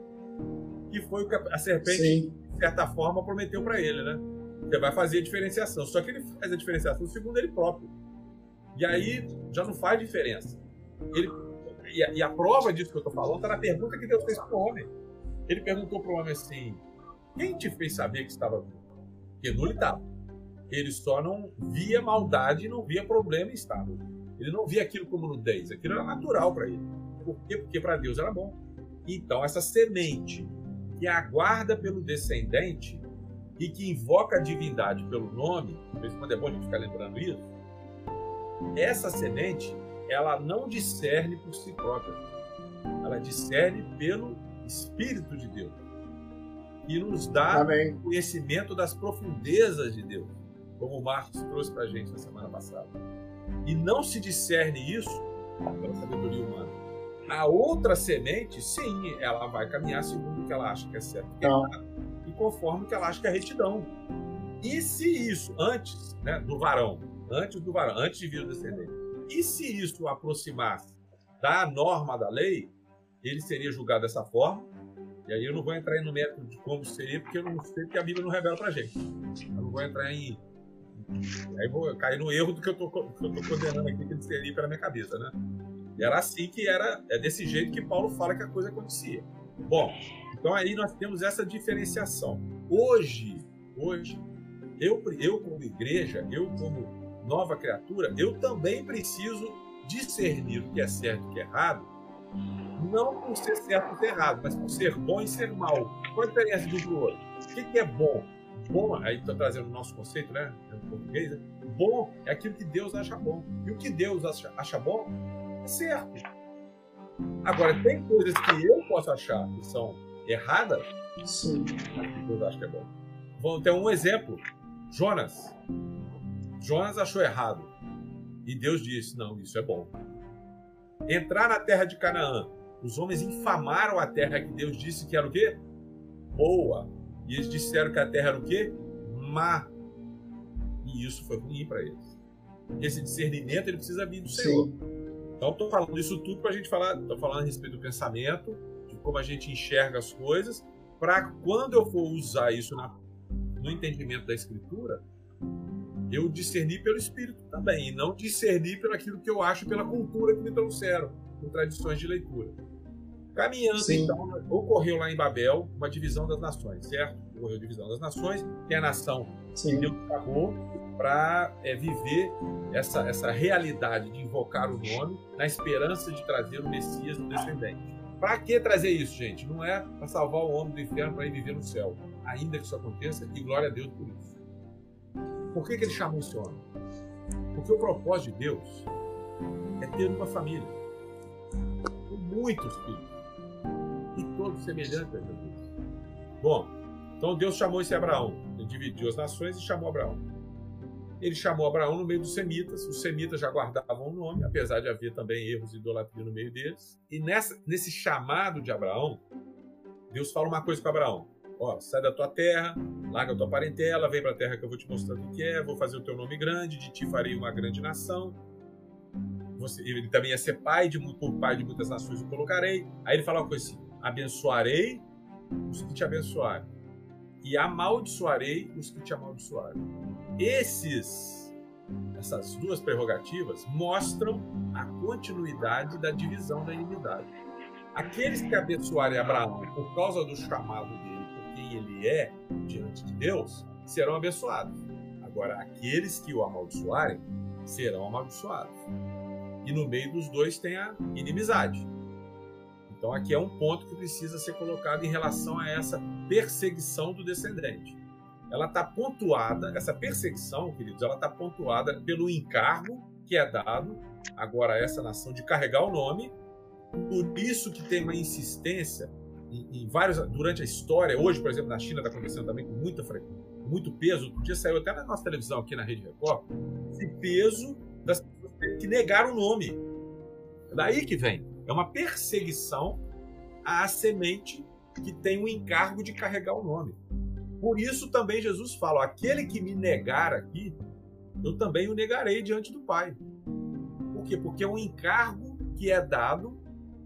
Que foi o que a serpente, Sim. de certa forma, prometeu para ele, né? Você vai fazer a diferenciação. Só que ele faz a diferenciação segundo ele próprio. E aí já não faz diferença. Ele, e, a, e a prova disso que eu estou falando está na pergunta que Deus fez para o homem. Ele perguntou para o homem assim: Quem te fez saber que estava vivo? Porque não estava. Ele só não via maldade não via problema e estava. Ele não via aquilo como nudez. Aquilo era natural para ele. Por quê? Porque para Deus era bom. Então, essa semente que aguarda pelo descendente e que invoca a divindade pelo nome, quando é bom a gente ficar lembrando isso, essa semente, ela não discerne por si própria. Ela discerne pelo Espírito de Deus. E nos dá Amém. conhecimento das profundezas de Deus, como o Marcos trouxe para a gente na semana passada. E não se discerne isso pela sabedoria humana. A outra semente, sim, ela vai caminhar segundo o que ela acha que é certo que é e conforme o que ela acha que é retidão. E se isso, antes né, do varão, antes do varão, antes de vir o descendente. E se isso aproximasse da norma da lei, ele seria julgado dessa forma. E aí eu não vou entrar no método de como seria, porque eu não sei que a Bíblia não revela pra gente. Eu não vou entrar em. Aí vou cair no erro do que eu tô condenando aqui, que ele seria pela minha cabeça, né? E era assim que era, é desse jeito que Paulo fala que a coisa acontecia. Bom, então aí nós temos essa diferenciação. Hoje, hoje, eu, eu como igreja, eu como nova criatura, eu também preciso discernir o que é certo e o que é errado, não por ser certo ou errado, mas por ser bom e ser mal. Qual a diferença de um para o outro? O que, é bom? Bom, aí estou trazendo o nosso conceito, né? Em português, né? bom é aquilo que Deus acha bom. E o que Deus acha, acha bom é certo. Agora, tem coisas que eu posso achar que são erradas, Sim. mas que Deus acha que é bom. Vamos ter um exemplo. Jonas. Jonas achou errado. E Deus disse: Não, isso é bom. Entrar na terra de Canaã. Os homens infamaram a terra que Deus disse que era o quê? Boa. E eles disseram que a terra era o quê? Má. E isso foi ruim para eles. Esse discernimento ele precisa vir do Senhor. Sim. Então estou falando isso tudo para a gente falar. Estou falando a respeito do pensamento, de como a gente enxerga as coisas, para quando eu for usar isso na, no entendimento da Escritura, eu discerni pelo Espírito também, e não discerni pelo aquilo que eu acho pela cultura que me trouxeram, com tradições de leitura. Caminhando, Sim. então, ocorreu lá em Babel uma divisão das nações, certo? Ocorreu a divisão das nações, tem a nação Sim. que Deus chamou para é, viver essa, essa realidade de invocar o nome na esperança de trazer o Messias do descendente. Para que trazer isso, gente? Não é para salvar o homem do inferno para ir viver no céu. Ainda que isso aconteça, e glória a Deus por isso. Por que, que ele chamou esse homem? Porque o propósito de Deus é ter uma família com muitos filhos e todos semelhantes a Jesus. Bom, então Deus chamou esse Abraão. Ele dividiu as nações e chamou Abraão. Ele chamou Abraão no meio dos semitas. Os semitas já guardavam o nome, apesar de haver também erros de idolatria no meio deles. E nessa, nesse chamado de Abraão, Deus fala uma coisa com Abraão: ó, sai da tua terra, larga a tua parentela, vem para a terra que eu vou te mostrar o que é, vou fazer o teu nome grande, de ti farei uma grande nação. Você, ele também ia ser pai de por pai de muitas nações eu colocarei. Aí ele fala uma coisa assim: abençoarei os que te abençoarem e amaldiçoarei os que te amaldiçoarem. Esses essas duas prerrogativas mostram a continuidade da divisão da inimidade. Aqueles que abençoarem Abraão por causa do chamado dele ele é diante de Deus serão abençoados. Agora, aqueles que o amaldiçoarem serão amaldiçoados. E no meio dos dois tem a inimizade. Então, aqui é um ponto que precisa ser colocado em relação a essa perseguição do descendente. Ela está pontuada, essa perseguição, queridos, ela está pontuada pelo encargo que é dado agora a essa nação de carregar o nome. Por isso que tem uma insistência em, vários durante a história, hoje, por exemplo, na China está acontecendo também com muita muito peso. Outro dia saiu até na nossa televisão aqui na Rede Record esse peso das pessoas que negaram o nome. É daí que vem. É uma perseguição à semente que tem o encargo de carregar o nome. Por isso também Jesus fala: aquele que me negar aqui, eu também o negarei diante do Pai. Por quê? Porque é um encargo que é dado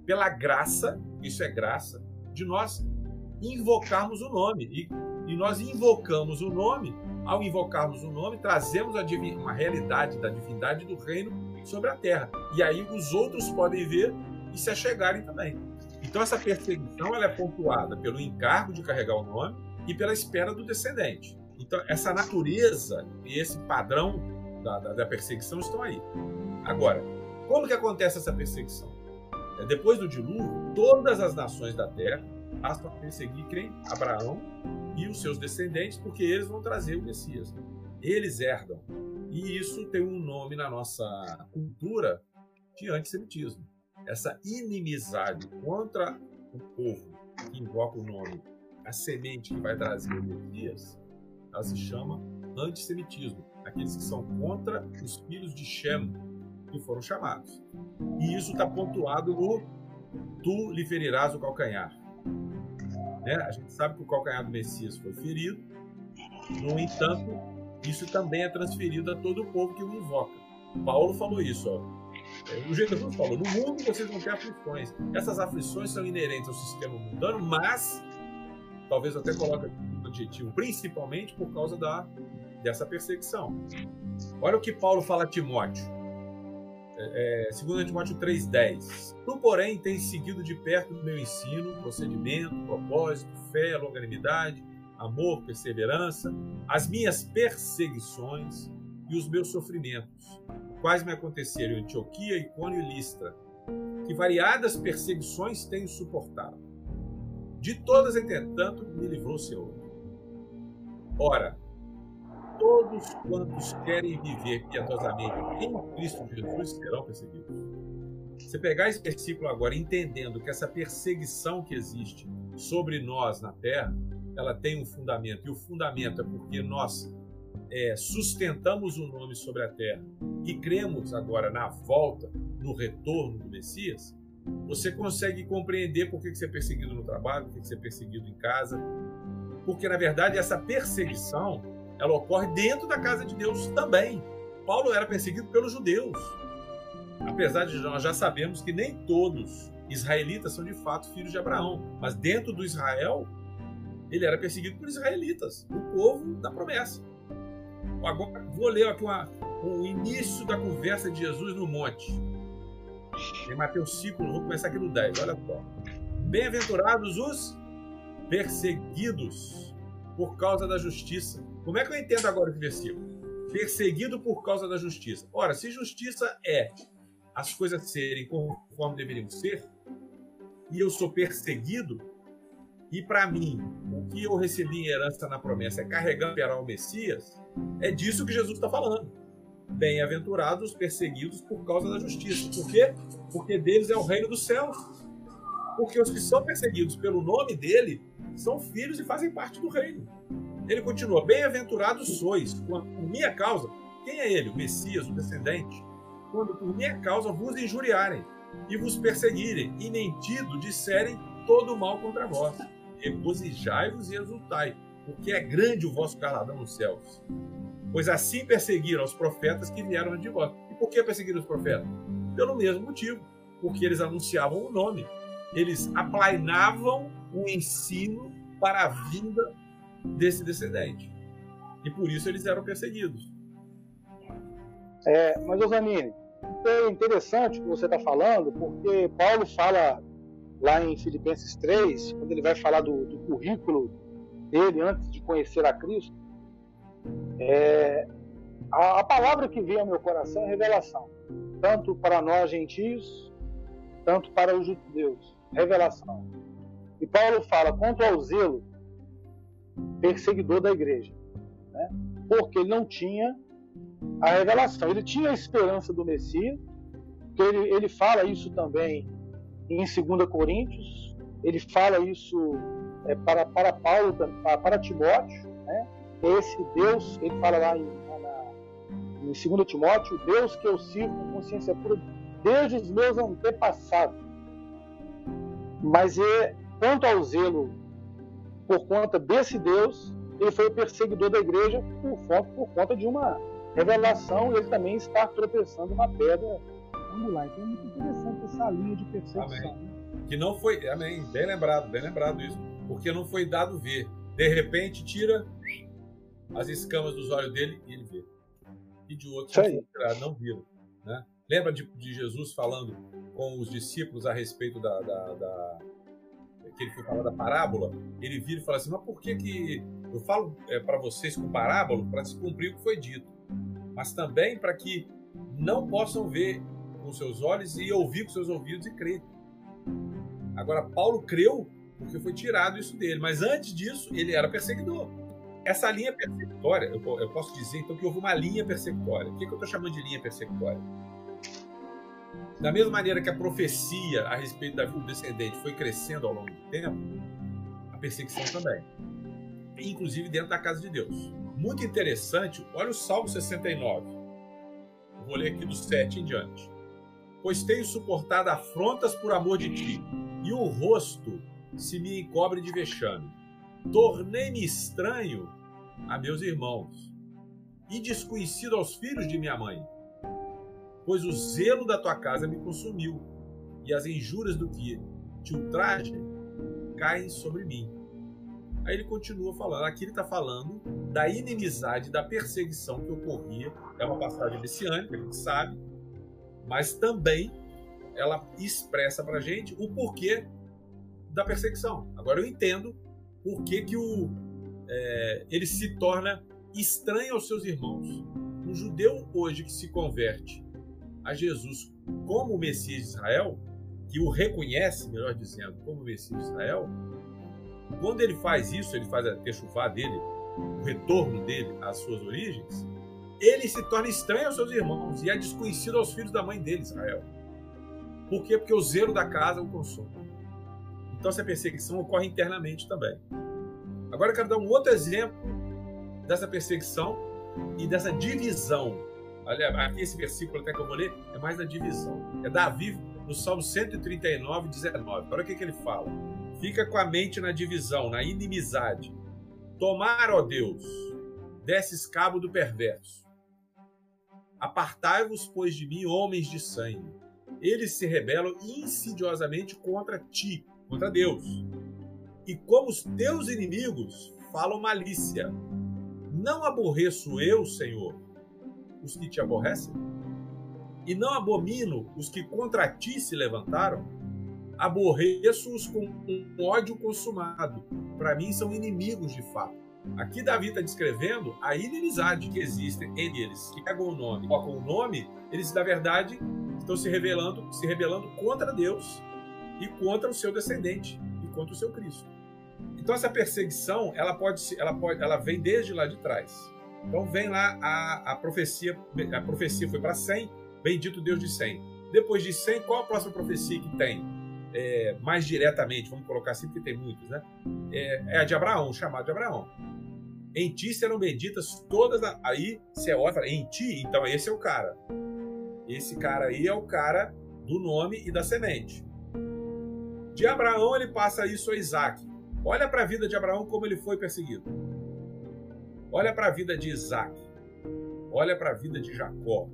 pela graça, isso é graça, de nós invocarmos o nome. E, e nós invocamos o nome, ao invocarmos o nome, trazemos uma realidade da divindade do reino sobre a terra. E aí os outros podem ver e se achegarem também. Então essa perseguição ela é pontuada pelo encargo de carregar o nome e pela espera do descendente. Então essa natureza e esse padrão da, da, da perseguição estão aí. Agora, como que acontece essa perseguição? É, depois do dilúvio, todas as nações da terra passam a perseguir quem? Abraão e os seus descendentes, porque eles vão trazer o Messias. Eles herdam. E isso tem um nome na nossa cultura de antissemitismo. Essa inimizade contra o povo que invoca o nome, a semente que vai trazer o Messias, ela se chama antissemitismo. Aqueles que são contra os filhos de Shem, que foram chamados. E isso está pontuado no Tu lhe ferirás o calcanhar. Né? A gente sabe que o calcanhar do Messias foi ferido, no entanto, isso também é transferido a todo o povo que o invoca. Paulo falou isso, ó. O Jesus falou: no mundo vocês vão ter aflições. Essas aflições são inerentes ao sistema mundano, mas, talvez até coloque um adjetivo, principalmente por causa da, dessa perseguição. Olha o que Paulo fala a Timóteo. É, 2 é, Timóteo 3,10. Tu, porém, tens seguido de perto o meu ensino, procedimento, propósito, fé, longanimidade, amor, perseverança, as minhas perseguições e os meus sofrimentos, quais me aconteceram em Antioquia, Icônio e Listra, que variadas perseguições tenho suportado. De todas, entretanto, me livrou o Senhor. Ora, todos quantos querem viver piedosamente em Cristo Jesus serão perseguidos. Você pegar esse versículo agora, entendendo que essa perseguição que existe sobre nós na terra, ela tem um fundamento, e o fundamento é porque nós é, sustentamos o nome sobre a terra e cremos agora na volta, no retorno do Messias, você consegue compreender por que você é perseguido no trabalho, por que você é perseguido em casa. Porque, na verdade, essa perseguição ela ocorre dentro da casa de Deus também. Paulo era perseguido pelos judeus. Apesar de nós já sabemos que nem todos israelitas são de fato filhos de Abraão, mas dentro do Israel, ele era perseguido por israelitas, o povo da promessa. Agora, vou ler aqui uma, o início da conversa de Jesus no monte. Em Mateus 5, vou começar aqui no 10, olha só. Bem-aventurados os perseguidos por causa da justiça, como é que eu entendo agora esse versículo? Perseguido por causa da justiça. Ora, se justiça é as coisas serem conforme deveriam ser, e eu sou perseguido, e para mim, o que eu recebi em herança na promessa é carregar o Messias, é disso que Jesus está falando. Bem-aventurados os perseguidos por causa da justiça. Por quê? Porque deles é o reino dos céus. Porque os que são perseguidos pelo nome dele são filhos e fazem parte do reino. Ele continua: Bem-aventurados sois, por minha causa. Quem é ele? O Messias, o descendente. Quando por minha causa vos injuriarem e vos perseguirem, e mentido disserem todo mal contra vós. Regozijai-vos e exultai, porque é grande o vosso galardão nos céus. Pois assim perseguiram os profetas que vieram de vós. E por que perseguiram os profetas? Pelo mesmo motivo, porque eles anunciavam o nome. Eles aplainavam o ensino para a vinda desse descendente. E por isso eles eram perseguidos. É, mas, Osanine, é interessante o que você está falando, porque Paulo fala lá em Filipenses 3, quando ele vai falar do, do currículo dele antes de conhecer a Cristo, é, a, a, palavra que veio ao meu coração é revelação, tanto para nós gentios, tanto para os judeus, revelação. E Paulo fala quanto ao zelo perseguidor da igreja, né? porque ele não tinha a revelação. Ele tinha a esperança do Messias, que ele, ele fala isso também em 2 Coríntios, ele fala isso é, para, para Paulo, para, para Timóteo, né? esse Deus, ele fala lá em, na, em 2 Timóteo, Deus que eu sirvo com consciência pura desde os meus antepassados. Mas é, quanto ao zelo por conta desse Deus, ele foi o perseguidor da igreja por, por conta de uma revelação e ele também está tropeçando na pedra angular. Então é muito interessante essa linha de perseguição. Né? Que não foi, amém, bem lembrado, bem lembrado isso, porque não foi dado ver. De repente tira as escamas dos olhos dele e ele vê. E de outros não viram. Né? Lembra de, de, Jesus falando com os discípulos a respeito da, da, da que ele foi falar da parábola? Ele vira e fala assim: mas por que que eu falo é, para vocês com parábola para se cumprir o que foi dito, mas também para que não possam ver com seus olhos e ouvir com seus ouvidos e crer. Agora Paulo creu porque foi tirado isso dele, mas antes disso ele era perseguidor. Essa linha persecutória, eu, eu posso dizer então que houve uma linha persecutória. O que, que eu estou chamando de linha persecutória? Da mesma maneira que a profecia a respeito da do descendente foi crescendo ao longo do tempo, a perseguição também. Inclusive dentro da casa de Deus. Muito interessante, olha o Salmo 69. Vou ler aqui do 7 em diante. Pois tenho suportado afrontas por amor de ti, e o rosto se me encobre de vexame. Tornei-me estranho a meus irmãos e desconhecido aos filhos de minha mãe. Pois o zelo da tua casa me consumiu, e as injúrias do que te ultraje caem sobre mim. Aí ele continua falando. Aqui ele está falando da inimizade, da perseguição que ocorria. É uma passagem messiânica, a gente sabe, mas também ela expressa para gente o porquê da perseguição. Agora eu entendo por que, que o, é, ele se torna estranho aos seus irmãos. Um judeu hoje que se converte a Jesus como Messias de Israel, que o reconhece, melhor dizendo, como Messias de Israel, quando ele faz isso, ele faz a techuvá dele, o retorno dele às suas origens, ele se torna estranho aos seus irmãos e é desconhecido aos filhos da mãe dele, Israel. Por quê? Porque o zelo da casa o consome. Então essa perseguição ocorre internamente também. Agora eu quero dar um outro exemplo dessa perseguição e dessa divisão. Olha, aqui esse versículo até que eu vou ler é mais da divisão. É Davi no Salmo 139, 19. Olha o que, que ele fala. Fica com a mente na divisão, na inimizade. Tomar, ó Deus, desses cabo do perverso. Apartai-vos, pois, de mim, homens de sangue. Eles se rebelam insidiosamente contra ti, contra Deus. E como os teus inimigos falam malícia. Não aborreço eu, Senhor, os que te aborrecem? E não abomino os que contra ti se levantaram? Aborreço-os com um ódio consumado. Para mim são inimigos de fato. Aqui Davi está descrevendo a inimizade que existe entre eles, que pegam o nome, colocam o nome, eles na verdade estão se rebelando, se rebelando contra Deus e contra o seu descendente e contra o seu Cristo. Então essa perseguição, ela pode, ela pode, ela vem desde lá de trás. Então vem lá a, a profecia, a profecia foi para 100, bendito Deus de 100. Depois de 100, qual a próxima profecia que tem? É, mais diretamente, vamos colocar assim, porque tem muitos, né? É, é a de Abraão, chamado de Abraão. Em ti serão benditas todas. A... Aí você olha e fala, em ti? Então esse é o cara. Esse cara aí é o cara do nome e da semente. De Abraão, ele passa isso a Isaac. Olha para a vida de Abraão como ele foi perseguido. Olha para a vida de Isaac. Olha para a vida de Jacó.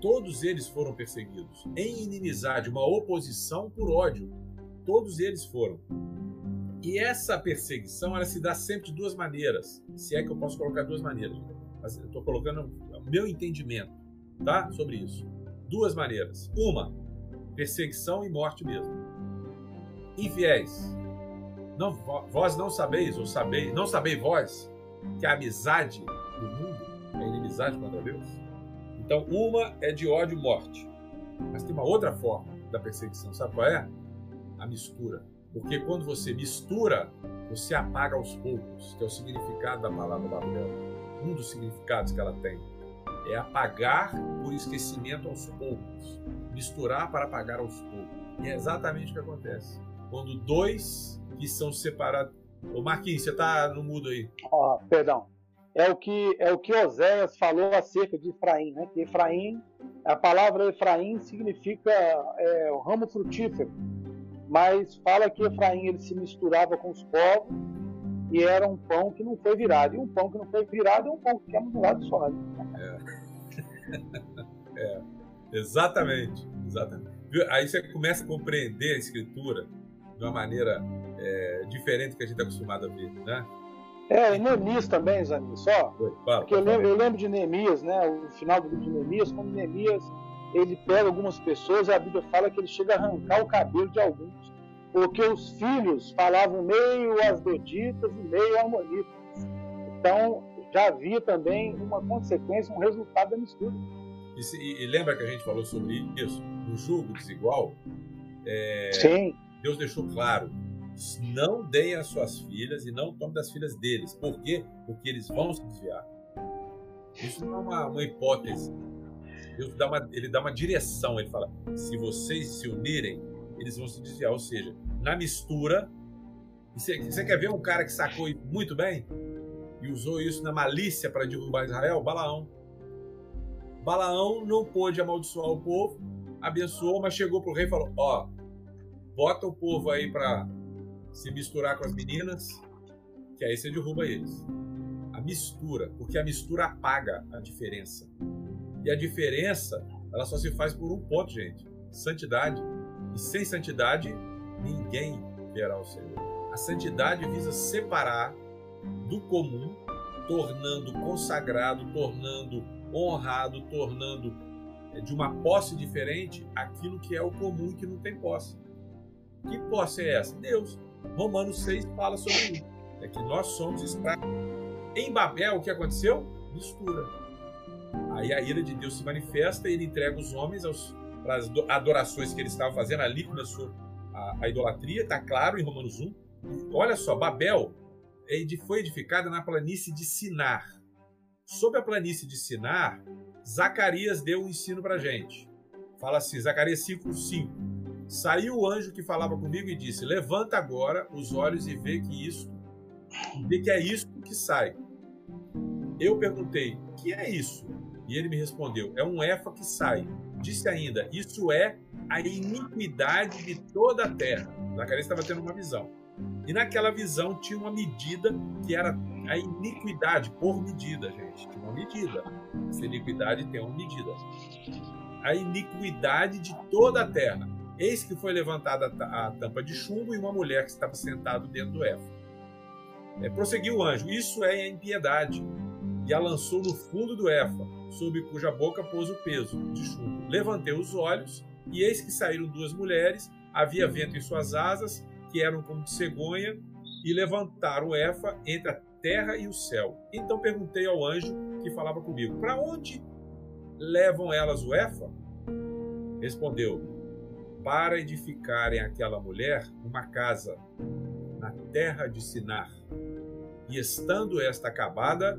Todos eles foram perseguidos em inimizade, uma oposição por ódio. Todos eles foram. E essa perseguição ela se dá sempre de duas maneiras, se é que eu posso colocar duas maneiras. Mas eu estou colocando o meu entendimento, tá, sobre isso. Duas maneiras. Uma, perseguição e morte mesmo. Infiéis. Não, vós não sabeis, ou sabeis, não sabeis vós, que a amizade do mundo é inimizade contra Deus? Então, uma é de ódio e morte. Mas tem uma outra forma da perseguição, sabe qual é? A mistura. Porque quando você mistura, você apaga aos poucos, que é o significado da palavra Babel. Um dos significados que ela tem é apagar por esquecimento aos poucos, misturar para apagar aos poucos. E é exatamente o que acontece. Quando dois que são separados. Ô Marquinhos, você está no mudo aí. Oh, perdão. É o que é o que Oséias falou acerca de Efraim, né? Que Efraim, a palavra Efraim significa é, o ramo frutífero, mas fala que Efraim ele se misturava com os povos e era um pão que não foi virado. E um pão que não foi virado é um pão que é um lado só. É. é. Exatamente. Exatamente. Aí você começa a compreender a escritura de uma maneira é, diferente do que a gente está acostumado a ver, né? É, e Neemias também, Zani, só. Porque eu lembro, eu lembro, de Neemias, né? O final do livro de Neemias, quando Neemias ele pega algumas pessoas e a Bíblia fala que ele chega a arrancar o cabelo de alguns. Porque os filhos falavam meio asdoditas e meio amonitas. Então, já havia também uma consequência, um resultado da mistura. E, se, e, lembra que a gente falou sobre isso? O julgo desigual? É, Sim. Deus deixou claro não deem as suas filhas e não tomem das filhas deles. Por quê? Porque eles vão se desviar. Isso não é uma, uma hipótese. Deus dá uma, ele dá uma direção. Ele fala: se vocês se unirem, eles vão se desviar. Ou seja, na mistura. Você, quer ver um cara que sacou muito bem e usou isso na malícia para derrubar Israel? Balaão. Balaão não pôde amaldiçoar o povo, abençoou, mas chegou para o rei e falou: Ó, bota o povo aí para se misturar com as meninas, que aí você derruba eles. A mistura, porque a mistura apaga a diferença. E a diferença, ela só se faz por um ponto, gente: santidade. E sem santidade, ninguém verá o Senhor. A santidade visa separar do comum, tornando consagrado, tornando honrado, tornando eh, de uma posse diferente aquilo que é o comum e que não tem posse. Que posse é essa? Deus. Romanos 6 fala sobre isso. É que nós somos escravos. Em Babel, o que aconteceu? Mistura. Aí a ira de Deus se manifesta e ele entrega os homens aos, para as adorações que eles estavam fazendo ali sua a, a idolatria, está claro em Romanos 1. Olha só, Babel foi edificada na planície de Sinar. Sob a planície de Sinar, Zacarias deu um ensino para gente. Fala assim, Zacarias 5, 5. Saiu o anjo que falava comigo e disse: Levanta agora os olhos e vê que isso, vê que é isso que sai. Eu perguntei: Que é isso? E ele me respondeu: É um efa que sai. Disse ainda: Isso é a iniquidade de toda a terra. Zacarias estava tendo uma visão. E naquela visão tinha uma medida que era a iniquidade por medida, gente. Tinha uma medida. Essa iniquidade tem uma medida. A iniquidade de toda a terra. Eis que foi levantada a tampa de chumbo e uma mulher que estava sentado dentro do éfo. É, prosseguiu o anjo: Isso é a impiedade. E a lançou no fundo do éfa, sob cuja boca pôs o peso de chumbo. Levantei os olhos, e eis que saíram duas mulheres, havia vento em suas asas, que eram como de cegonha, e levantaram o éfa entre a terra e o céu. Então perguntei ao anjo que falava comigo: Para onde levam elas o éfa? Respondeu: para edificarem aquela mulher uma casa na terra de Sinar. E estando esta acabada,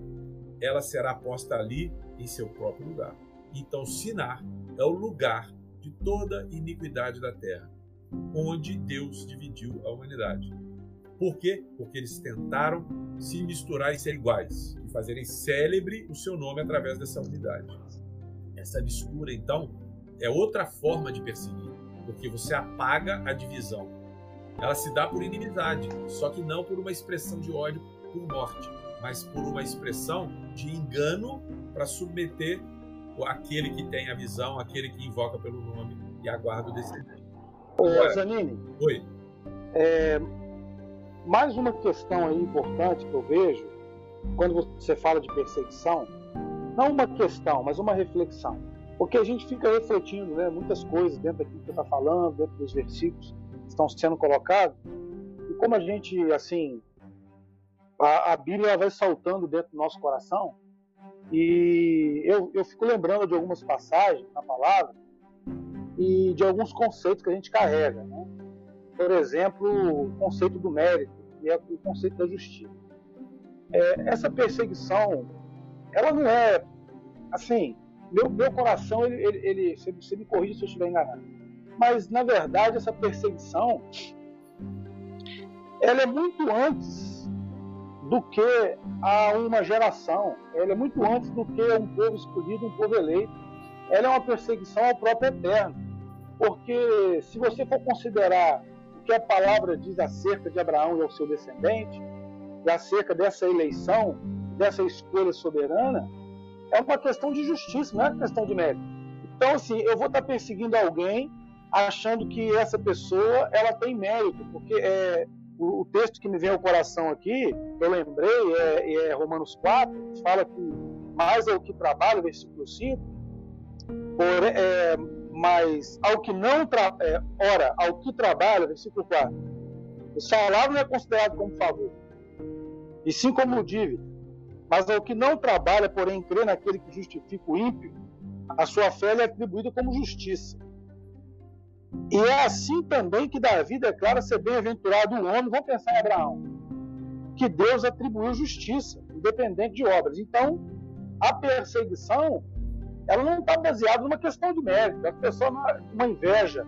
ela será posta ali em seu próprio lugar. Então, Sinar é o lugar de toda iniquidade da terra, onde Deus dividiu a humanidade. Por quê? Porque eles tentaram se misturar e ser iguais, e fazerem célebre o seu nome através dessa unidade. Essa mistura, então, é outra forma de perseguir porque você apaga a divisão. Ela se dá por inimizade, só que não por uma expressão de ódio por morte, mas por uma expressão de engano para submeter aquele que tem a visão, aquele que invoca pelo nome e aguarda o descendente. Ô, Zanini. Oi. É, mais uma questão aí importante que eu vejo quando você fala de perseguição, não uma questão, mas uma reflexão. Porque a gente fica refletindo né, muitas coisas dentro daquilo que está falando, dentro dos versículos que estão sendo colocados. E como a gente, assim, a, a Bíblia vai saltando dentro do nosso coração. E eu, eu fico lembrando de algumas passagens na palavra e de alguns conceitos que a gente carrega. Né? Por exemplo, o conceito do mérito e é o conceito da justiça. É, essa perseguição, ela não é assim meu, meu coração, ele, ele, ele você, você me corrige se eu estiver enganado. Mas, na verdade, essa perseguição, ela é muito antes do que a uma geração. Ela é muito antes do que um povo escolhido, um povo eleito. Ela é uma perseguição ao próprio Eterno. Porque se você for considerar o que a palavra diz acerca de Abraão e ao seu descendente, e acerca dessa eleição, dessa escolha soberana, é uma questão de justiça, não é uma questão de mérito. Então, assim, eu vou estar perseguindo alguém achando que essa pessoa ela tem mérito, porque é, o, o texto que me vem ao coração aqui, eu lembrei, é, é Romanos 4, que fala que mais é o que trabalha, versículo 5, por, é, mas ao que não tra é, ora, ao que trabalha, versículo 4, o salário não é considerado como favor, e sim como dívida. Mas ao que não trabalha, porém crê naquele que justifica o ímpio, a sua fé é atribuída como justiça. E é assim também que Davi declara ser bem-aventurado o homem, vamos pensar em Abraão, que Deus atribuiu justiça, independente de obras. Então, a perseguição, ela não está baseada numa questão de mérito, a pessoa uma inveja,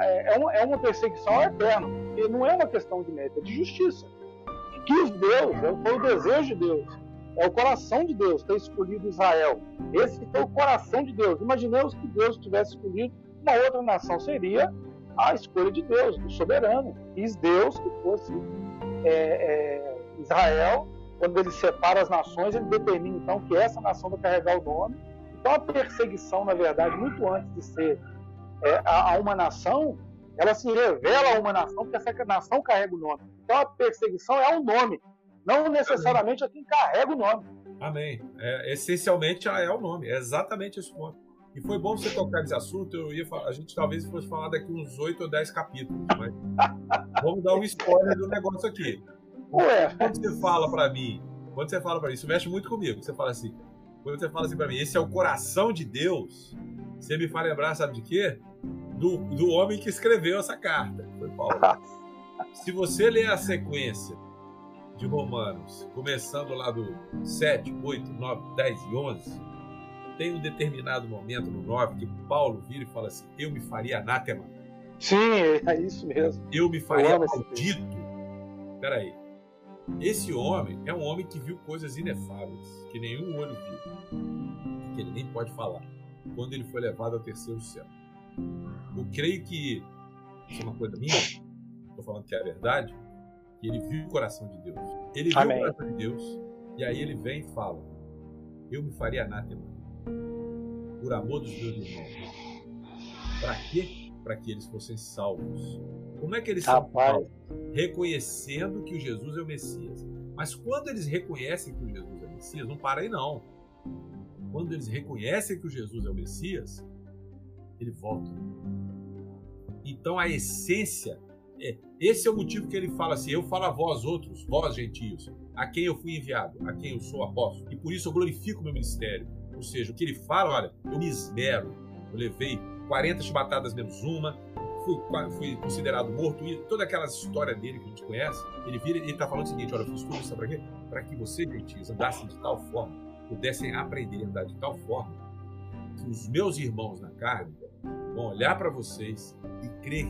é, é uma, é uma perseguição eterna, e não é uma questão de mérito, é de justiça quis Deus, foi o desejo de Deus, é o coração de Deus ter escolhido Israel. Esse foi o coração de Deus. Imaginemos que Deus tivesse escolhido uma outra nação, seria a escolha de Deus, do soberano. Quis Deus que fosse é, é, Israel. Quando ele separa as nações, ele determina então que essa nação vai carregar o nome. Então a perseguição, na verdade, muito antes de ser é, a, a uma nação, ela se revela a uma nação, porque essa nação carrega o nome. Então a perseguição é o nome, não necessariamente a quem carrega o nome. Amém. É, essencialmente é o nome, é exatamente esse ponto. E foi bom você tocar nesse assunto, eu ia falar, a gente talvez fosse falar daqui uns 8 ou 10 capítulos, mas vamos dar um spoiler do negócio aqui. Ué. Quando você fala para mim, quando você fala para mim, isso mexe muito comigo, você fala assim, quando você fala assim para mim, esse é o coração de Deus, você me faz lembrar, sabe de quê? Do, do homem que escreveu essa carta, foi Paulo. Se você ler a sequência de Romanos, começando lá do 7, 8, 9, 10 e 11, tem um determinado momento no 9 que Paulo vira e fala assim: Eu me faria anátema. Sim, é isso mesmo. Eu me faria maldito. Peraí. Esse homem é um homem que viu coisas inefáveis, que nenhum olho viu, que ele nem pode falar, quando ele foi levado ao terceiro céu. Eu creio que isso é uma coisa minha, estou falando que é a verdade, que ele viu o coração de Deus. Ele viu Amém. o coração de Deus, e aí ele vem e fala: Eu me faria anátema por amor dos meus irmãos. Para quê? Para que eles fossem salvos. Como é que eles são salvos? Reconhecendo que o Jesus é o Messias. Mas quando eles reconhecem que o Jesus é o Messias, não para aí não. Quando eles reconhecem que o Jesus é o Messias, ele volta. Então a essência é, esse é o motivo que ele fala assim: eu falo a vós outros, vós gentios, a quem eu fui enviado, a quem eu sou apóstolo, e por isso eu glorifico o meu ministério. Ou seja, o que ele fala, olha, eu me esmero, eu levei 40 chibatadas menos uma, fui, fui considerado morto, e toda aquela história dele que a gente conhece, ele vira ele está falando o seguinte: olha, eu fiz tudo isso para quê? Para que vocês, gentios, andassem de tal forma, pudessem aprender a andar de tal forma, que os meus irmãos na carne vão olhar para vocês e crer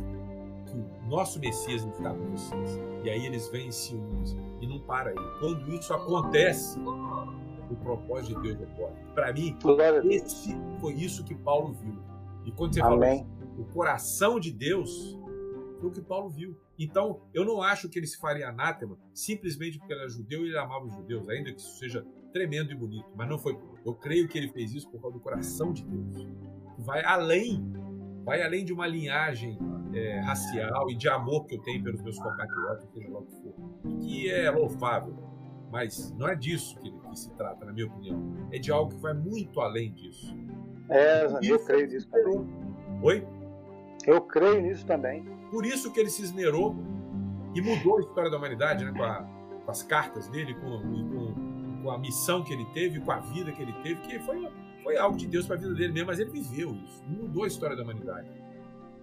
que o nosso Messias está com vocês. E aí eles vêm se unem e não para aí. Quando isso acontece, o propósito de Deus ocorre. Para mim, esse foi isso que Paulo viu. E quando você Amém. fala o coração de Deus, foi o que Paulo viu. Então, eu não acho que ele se faria anátema simplesmente porque ele era judeu e ele amava os judeus, ainda que isso seja tremendo e bonito. Mas não foi. Eu creio que ele fez isso por causa do coração de Deus. Vai além vai além de uma linhagem é, racial e de amor que eu tenho pelos meus compatriotas, seja lá o que for, que é louvável. Mas não é disso que, que, se trata, na minha opinião. É de algo que vai muito além disso. É, eu creio nisso também. Oi? Eu creio nisso também. Por isso que ele se esmerou e mudou a história da humanidade, né, com, a, com as cartas dele, com, com, com, a missão que ele teve, com a vida que ele teve, que foi foi algo de Deus para a vida dele mesmo, mas ele viveu isso, mudou a história da humanidade.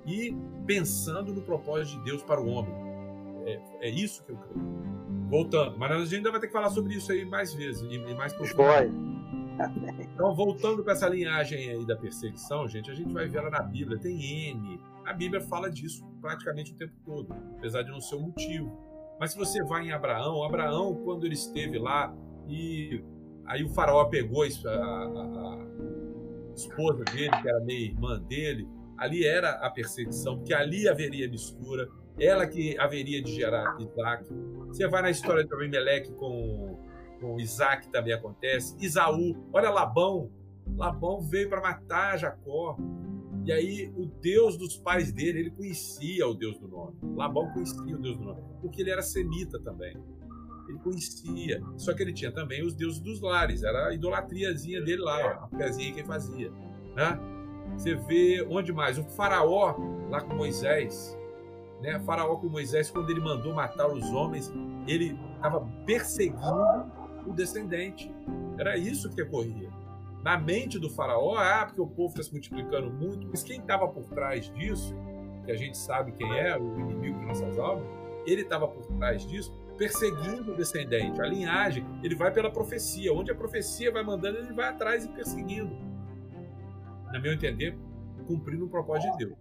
E pensando no propósito de Deus para o homem. É, é isso que eu creio. Voltando, mas a gente ainda vai ter que falar sobre isso aí mais vezes e, e mais profundo. Então, voltando para essa linhagem aí da perseguição, gente, a gente vai ver ela na Bíblia, tem N. A Bíblia fala disso praticamente o tempo todo, apesar de não ser o motivo. Mas se você vai em Abraão, Abraão, quando ele esteve lá e Aí o faraó pegou a, a, a, esposa dele, que era meio irmã dele. Ali era a perseguição, porque ali haveria mistura. ela que haveria de gerar Isaac. Você vai na história de Abimeleque com, com Isaac também acontece. Isaú, olha Labão. Labão veio para matar Jacó. E aí o Deus dos pais dele, ele conhecia o Deus do nome. Labão conhecia o Deus do nome, porque ele era semita também. Ele conhecia. Só que ele tinha também os deuses dos lares. Era a idolatriazinha dele lá, a pezinha que ele fazia. Né? Você vê onde mais? O faraó lá com Moisés. Né? O faraó com Moisés, quando ele mandou matar os homens, ele estava perseguindo o descendente. Era isso que ocorria. Na mente do faraó, ah, porque o povo está se multiplicando muito, mas quem estava por trás disso, que a gente sabe quem é, o inimigo de nossas almas, ele estava por trás disso, perseguindo o descendente, a linhagem. Ele vai pela profecia. Onde a profecia vai mandando, ele vai atrás e perseguindo. Na meu entender, cumprindo o propósito de Deus.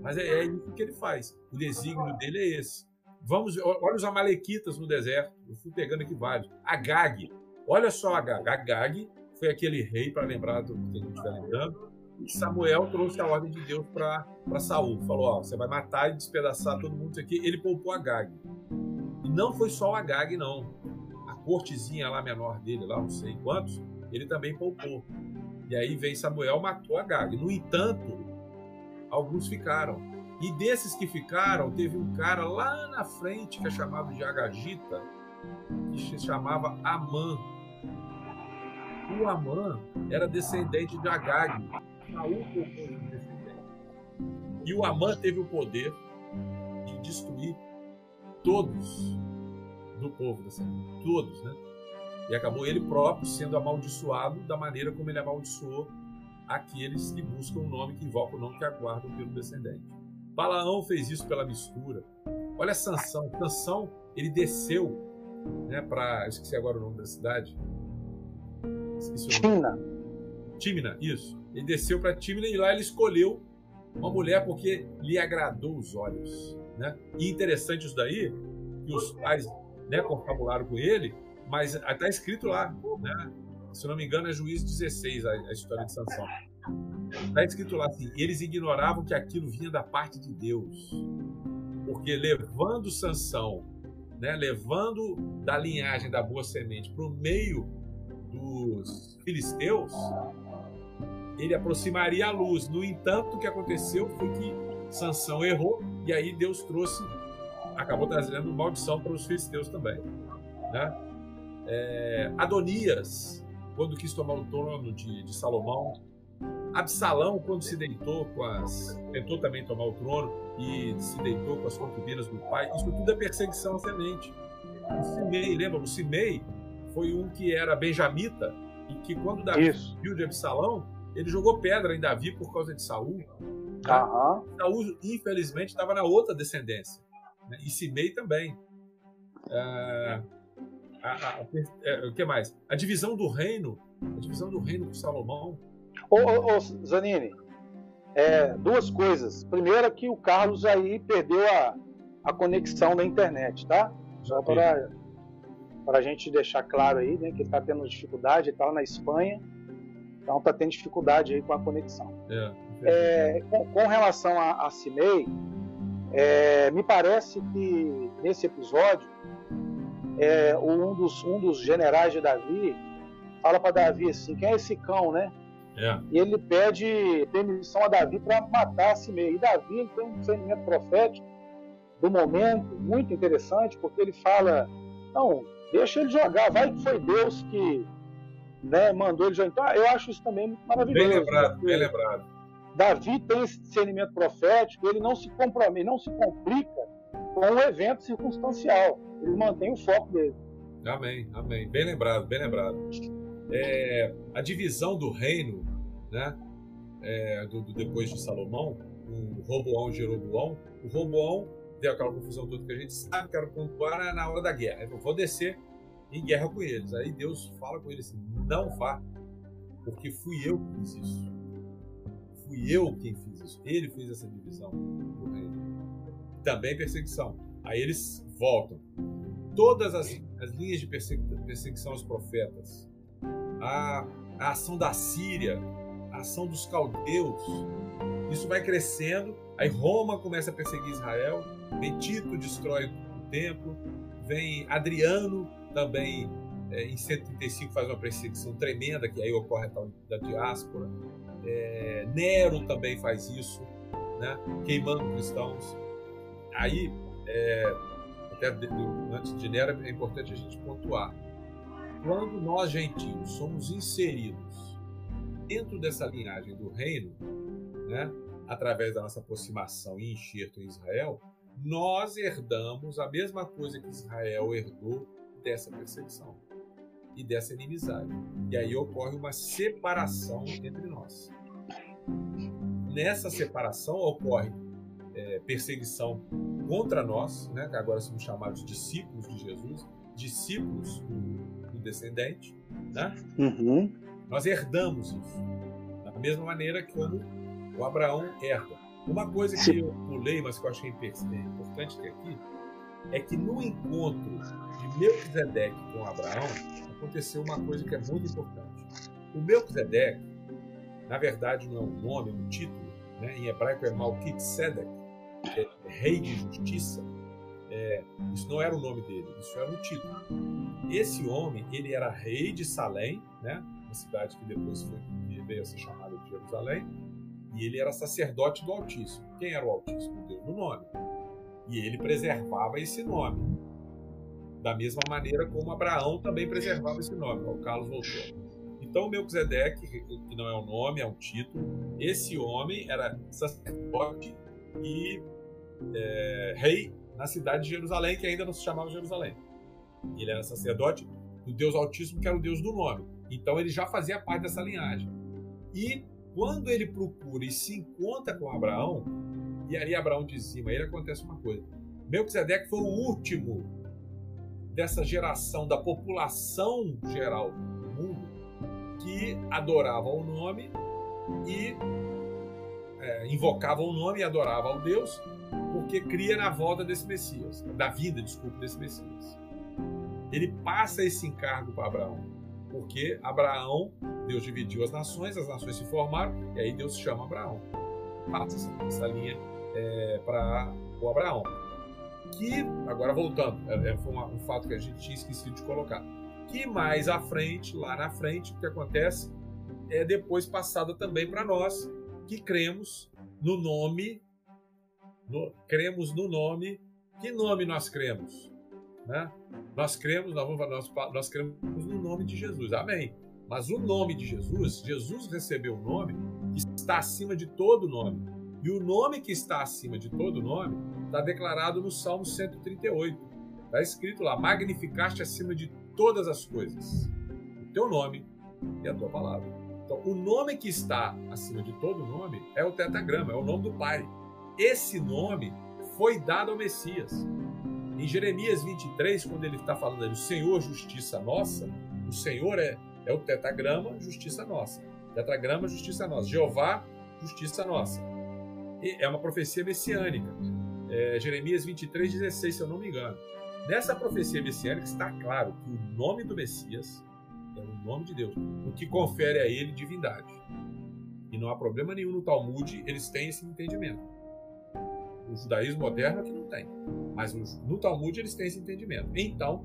Mas é, é isso que ele faz. O desígnio dele é esse. Vamos, olha os amalequitas no deserto. Eu fui pegando aqui vários. Agag. Olha só Agag. Agag foi aquele rei, para lembrar do que a gente está lembrando. Samuel trouxe a ordem de Deus para Saul. Falou: ó, você vai matar e despedaçar todo mundo aqui. Ele poupou Agag. Não foi só o Agag, não. A cortezinha lá menor dele, lá não sei quantos, ele também poupou. E aí vem Samuel, matou Agag. No entanto, alguns ficaram. E desses que ficaram, teve um cara lá na frente que é chamado de Agagita, que se chamava Amã. O Amã era descendente de Agag. Descendente. E o Amã teve o poder de destruir todos do povo dessa todos, né? E acabou ele próprio sendo amaldiçoado da maneira como ele amaldiçoou aqueles que buscam o nome, que invocam o nome, que aguardam pelo descendente. Balaão fez isso pela mistura. Olha Sansão. Sansão, ele desceu né, para... Esqueci agora o nome da cidade. Timna. Timna, isso. Ele desceu para Timna e lá ele escolheu uma mulher porque lhe agradou os olhos. Né? E interessante isso daí, que os pais né, confabularam com ele, mas está escrito lá, né? se não me engano é Juízo 16 a, a história de Sansão. Está escrito lá assim, eles ignoravam que aquilo vinha da parte de Deus, porque levando Sansão, né, levando da linhagem da boa semente para o meio dos filisteus, ele aproximaria a luz. No entanto, o que aconteceu foi que Sansão errou e aí Deus trouxe, acabou trazendo maldição para os filisteus também. Né? É, Adonias, quando quis tomar o trono de, de Salomão, Absalão, quando se deitou com as. tentou também tomar o trono e se deitou com as concubinas do pai, isso tudo é perseguição à semente. O Simei, lembra? O Simei foi um que era benjamita e que quando Davi isso. viu de Absalão, ele jogou pedra em Davi por causa de Saul. Uhum. Saul, infelizmente, estava na outra descendência. Né? E Simei também. É, a, a, a, é, o que mais? A divisão do reino, a divisão do reino com Salomão. Ô, ô, ô Zanini, é, duas coisas. Primeiro é que o Carlos aí perdeu a, a conexão da internet, tá? Só para para a gente deixar claro aí, né, que ele está tendo dificuldade, está lá na Espanha, então está tendo dificuldade aí com a conexão. É, é, com, com, relação a, a Cimei, é, me parece que nesse episódio, é, um, dos, um dos generais de Davi fala para Davi assim: quem é esse cão, né? É. E ele pede permissão a Davi para matar Simei. E Davi tem um discernimento profético do momento muito interessante, porque ele fala: não, deixa ele jogar, vai que foi Deus que né, mandou ele jogar. Então, eu acho isso também maravilhoso. Bem lembrado, bem lembrado. Davi tem esse discernimento profético, ele não se compromete, não se complica com um evento circunstancial. Ele mantém o foco dele. Amém, amém. Bem lembrado, bem lembrado. É, a divisão do reino, né, é, do, do, depois de Salomão, o Roboão e Jeroboão, o Roboão deu aquela confusão toda que a gente sabe, quero pontuar na hora da guerra. Eu vou descer em guerra com eles. Aí Deus fala com ele assim: não vá, porque fui eu que fiz isso. Fui eu quem fiz isso. Ele fez essa divisão do reino. Também perseguição. Aí eles voltam. Todas as, as linhas de persegui perseguição aos profetas, a, a ação da Síria, a ação dos caldeus. Isso vai crescendo, aí Roma começa a perseguir Israel, vem Tito destrói o templo, vem Adriano também é, em 135 faz uma perseguição tremenda, que aí ocorre a tal da diáspora. É, Nero também faz isso, né? queimando cristãos. Aí, é, até antes de Nero, é importante a gente pontuar. Quando nós, gentios, somos inseridos dentro dessa linhagem do reino, né, através da nossa aproximação e enxerto em Israel, nós herdamos a mesma coisa que Israel herdou dessa perseguição e dessa inimizade. E aí ocorre uma separação entre nós. Nessa separação ocorre é, perseguição contra nós, né, que agora somos chamados de discípulos de Jesus, discípulos do, do descendente. Né? Uhum. Nós herdamos isso. Da mesma maneira que como o Abraão herda. Uma coisa que eu pulei, mas que eu achei importante ter aqui, é que no encontro de Melquisedeque com Abraão, aconteceu uma coisa que é muito importante. O Melquisedeque, na verdade, não é um nome, é um título. Né? Em hebraico é Malkitsedek, que é rei de justiça. É, isso não era o nome dele, isso era um título. Esse homem, ele era rei de Salém, né? uma cidade que depois foi, veio a ser chamada de Jerusalém, e ele era sacerdote do Altíssimo. Quem era o Altíssimo? Deus do nome. E ele preservava esse nome. Da mesma maneira como Abraão também preservava esse nome. O Carlos voltou. Então, Melquisedeque, que não é um nome, é um título, esse homem era sacerdote e é, rei na cidade de Jerusalém, que ainda não se chamava Jerusalém. Ele era sacerdote do Deus Altíssimo, que era o Deus do nome. Então, ele já fazia parte dessa linhagem. E quando ele procura e se encontra com Abraão, e ali Abraão dizima, aí acontece uma coisa. Melquisedeque foi o último dessa geração, da população geral do mundo, que adorava o nome e é, invocava o nome e adorava ao Deus, porque cria na volta desse Messias, da vida, desculpa, desse Messias. Ele passa esse encargo para Abraão, porque Abraão, Deus dividiu as nações, as nações se formaram, e aí Deus chama Abraão. Passa essa linha é, para o Abraão. Que, agora voltando, é, é, foi um fato que a gente tinha esquecido de colocar. Que mais à frente, lá na frente, o que acontece é depois passada também para nós que cremos no nome, no, cremos no nome. Que nome nós cremos? Né? Nós cremos, nós, vamos, nós, nós cremos no nome de Jesus. Amém. Mas o nome de Jesus, Jesus recebeu um nome que está acima de todo nome. E o nome que está acima de todo nome está declarado no Salmo 138. Está escrito lá: Magnificaste acima de todas as coisas o teu nome e a tua palavra. Então, o nome que está acima de todo nome é o tetagrama, é o nome do Pai. Esse nome foi dado ao Messias. Em Jeremias 23, quando ele está falando ali, o Senhor, justiça nossa, o Senhor é, é o tetagrama, justiça nossa. Tetragrama, justiça nossa. Jeová, justiça nossa é uma profecia messiânica. É, Jeremias 23, 16, se eu não me engano. Nessa profecia messiânica está claro que o nome do Messias é o nome de Deus, o que confere a ele divindade. E não há problema nenhum no Talmud, eles têm esse entendimento. O judaísmo moderno é que não tem, mas no Talmud eles têm esse entendimento. Então,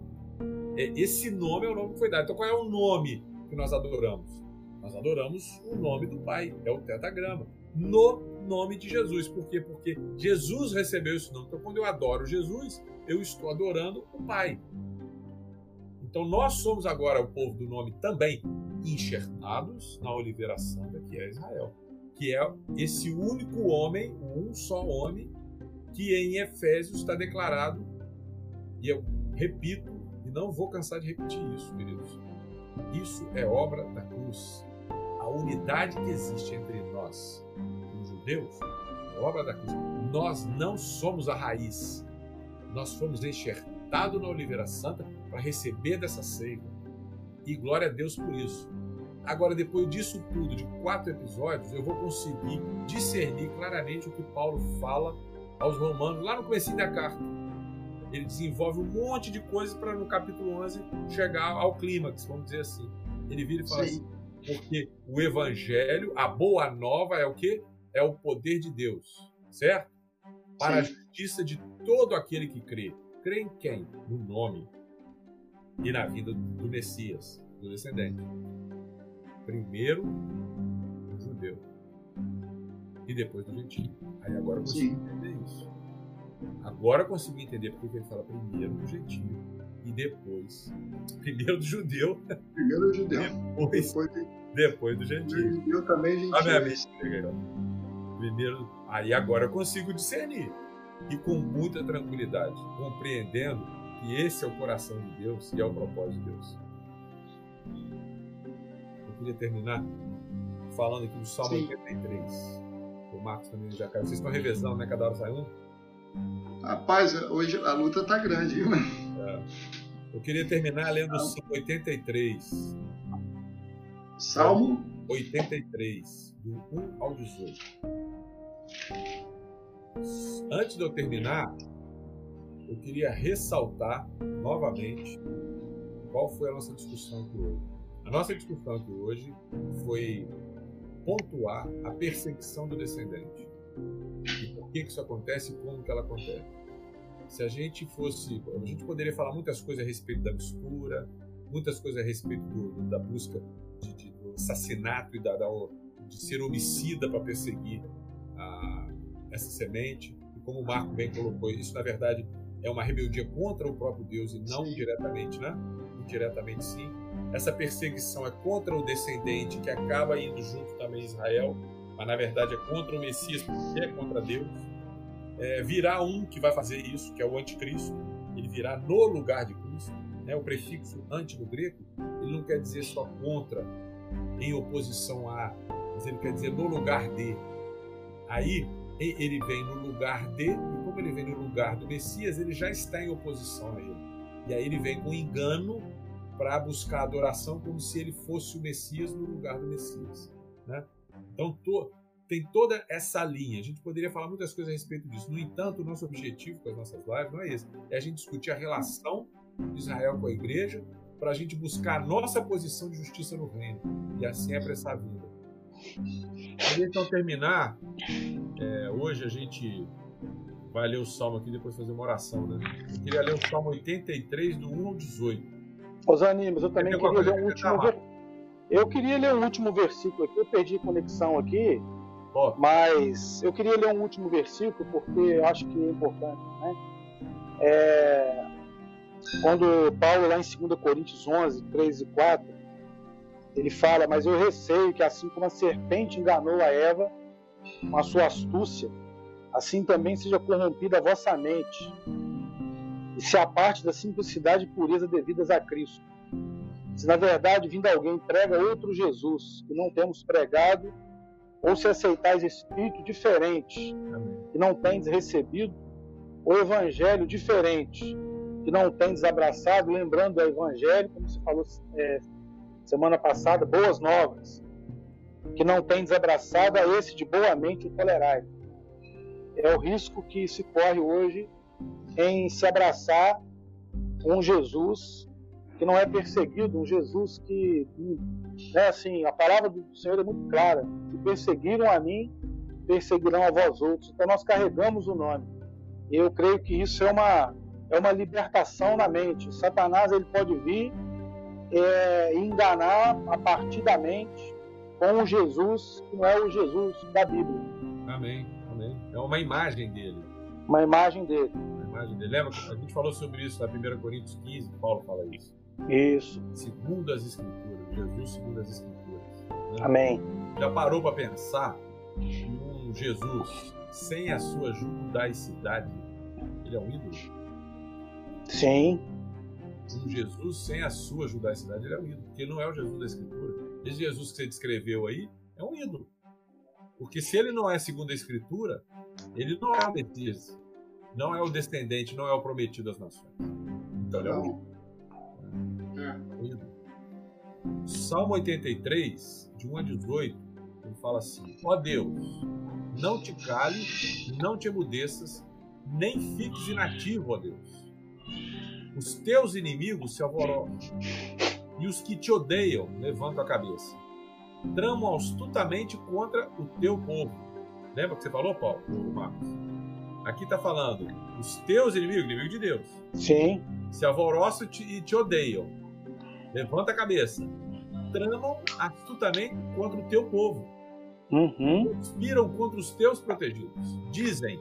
é, esse nome é o nome que foi dado. Então, qual é o nome que nós adoramos? Nós adoramos o nome do Pai, é o tetagrama. No nome de Jesus. Por quê? Porque Jesus recebeu esse nome. Então, quando eu adoro Jesus, eu estou adorando o Pai. Então, nós somos agora o povo do nome também, enxertados na Oliveira Santa, que é Israel. Que é esse único homem, um só homem, que em Efésios está declarado, e eu repito, e não vou cansar de repetir isso, queridos. Isso é obra da cruz. A unidade que existe entre Deus, obra da cruz. Nós não somos a raiz. Nós fomos enxertados na Oliveira Santa para receber dessa seiva. E glória a Deus por isso. Agora, depois disso tudo, de quatro episódios, eu vou conseguir discernir claramente o que Paulo fala aos romanos lá no começo da carta. Ele desenvolve um monte de coisas para no capítulo 11 chegar ao clímax, vamos dizer assim. Ele vira e fala Sim. assim: Porque o evangelho, a boa nova é o que? É o poder de Deus, certo? Para Sim. a justiça de todo aquele que crê. Crê em quem? No nome e na vinda do Messias, do descendente. Primeiro o judeu e depois do gentio. Aí agora eu consigo Sim. entender isso. Agora eu consigo entender porque ele fala primeiro do gentio e depois. Primeiro do judeu. Primeiro do judeu. Depois, depois, de... depois do gentio. Judeu também gentil. Ah, primeiro. Aí agora eu consigo discernir. E com muita tranquilidade, compreendendo que esse é o coração de Deus e é o propósito de Deus. Eu queria terminar falando aqui do Salmo Sim. 83. O Marcos também já caiu. Vocês estão revezando, né? Cada hora sai um? Rapaz, hoje a luta tá grande, viu? É. Eu queria terminar lendo o Salmo 83. Salmo 83, do 1 ao 18. Antes de eu terminar, eu queria ressaltar novamente qual foi a nossa discussão aqui hoje. A nossa discussão aqui hoje foi pontuar a perseguição do descendente. E por que isso acontece e como que ela acontece. Se a gente fosse... A gente poderia falar muitas coisas a respeito da mistura, muitas coisas a respeito do, da busca de, de, do assassinato e da, da, de ser homicida para perseguir a, essa semente. E como o Marco bem colocou, isso na verdade é uma rebeldia contra o próprio Deus e não diretamente, né? Indiretamente sim. Essa perseguição é contra o descendente que acaba indo junto também Israel, mas na verdade é contra o Messias porque é contra Deus. É, virá um que vai fazer isso, que é o anticristo. Ele virá no lugar de Cristo. Né? O prefixo anti no grego, ele não quer dizer só contra, em oposição a, mas ele quer dizer no lugar de. Aí ele vem no lugar de, e como ele vem no lugar do Messias, ele já está em oposição a ele. E aí ele vem com engano para buscar adoração como se ele fosse o Messias no lugar do Messias. Né? Então to, tem toda essa linha. A gente poderia falar muitas coisas a respeito disso. No entanto, o nosso objetivo com as nossas lives não é esse. É a gente discutir a relação de Israel com a igreja para a gente buscar a nossa posição de justiça no reino. E assim é para essa vida. Queria então terminar. É, hoje a gente vai ler o salmo aqui depois fazer uma oração, né? Eu queria ler o salmo 83, do 1 ao 18. Os animes, eu também queria ler um último ver... Eu queria ler um último versículo aqui, eu perdi conexão aqui, mas eu queria ler um último versículo porque eu acho que é importante, né? É... Quando Paulo, lá em 2 Coríntios 11, 3 e 4, ele fala: Mas eu receio que, assim como a serpente enganou a Eva com a sua astúcia, assim também seja corrompida a vossa mente, e se aparte da simplicidade e pureza devidas a Cristo. Se na verdade vindo alguém prega outro Jesus que não temos pregado, ou se aceitais espírito diferente que não tendes recebido, ou evangelho diferente que não tendes abraçado, lembrando do evangelho, como se falou é, semana passada, boas novas, que não tem desabraçado a esse de boa mente o tolerai. É o risco que se corre hoje em se abraçar um Jesus que não é perseguido, um Jesus que, né, assim, a palavra do Senhor é muito clara: se perseguiram a mim, perseguirão a vós outros. Então nós carregamos o nome. E eu creio que isso é uma é uma libertação na mente. Satanás ele pode vir é, enganar a partir da mente com um Jesus que não é o Jesus da Bíblia. Amém, amém. É uma imagem dele. Uma imagem dele. Uma imagem dele. Lembra? A gente falou sobre isso na 1 Coríntios 15, Paulo fala isso. Isso. Segundo as Escrituras, Jesus segundo as Escrituras. Né? Amém. Já parou para pensar um Jesus sem a sua judaicidade? Ele é um ídolo? Sim um Jesus sem a sua judaicidade, ele é um ídolo, porque ele não é o Jesus da Escritura. Esse Jesus que você descreveu aí é um ídolo. Porque se ele não é segundo a Escritura, ele não é o Messias, não é o descendente, não é o prometido das nações. Então ele é um ídolo. É um ídolo. Salmo 83, de 1 a 18, ele fala assim: Ó oh Deus, não te cales, não te emudeças, nem fiques inativo, ó Deus os teus inimigos se alvoroçam, e os que te odeiam levantam a cabeça. tramam astutamente contra o teu povo. Lembra que você falou, Paulo? Marcos? Aqui está falando, os teus inimigos, inimigo de Deus. Sim. Se alvoroçam e te odeiam. Levanta a cabeça. Tramam astutamente contra o teu povo. Uhum. Conspiram contra os teus protegidos. Dizem: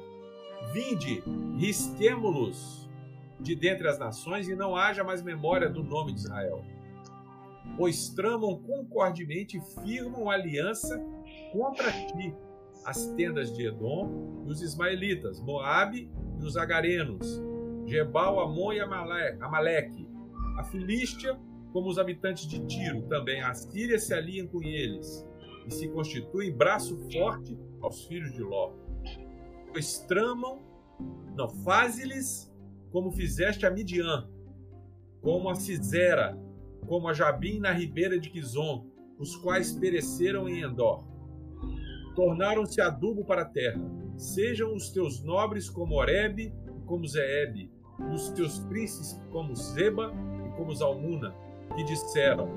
Vinde, risquemo-los de dentre as nações e não haja mais memória do nome de Israel. Pois tramam concordemente e firmam aliança contra ti as tendas de Edom e os ismaelitas, Moabe e os agarenos, Jebal, Amon e Amaleque, a Filístia, como os habitantes de Tiro, também a Síria se aliam com eles e se constituem braço forte aos filhos de Ló. Pois tramam, não, faze-lhes como fizeste a Midian, como a Cisera, como a Jabim na ribeira de Quizon, os quais pereceram em Endor. Tornaram-se adubo para a terra. Sejam os teus nobres como Oreb e como Zeeb, e os teus príncipes como Zeba e como Zalmuna, que disseram: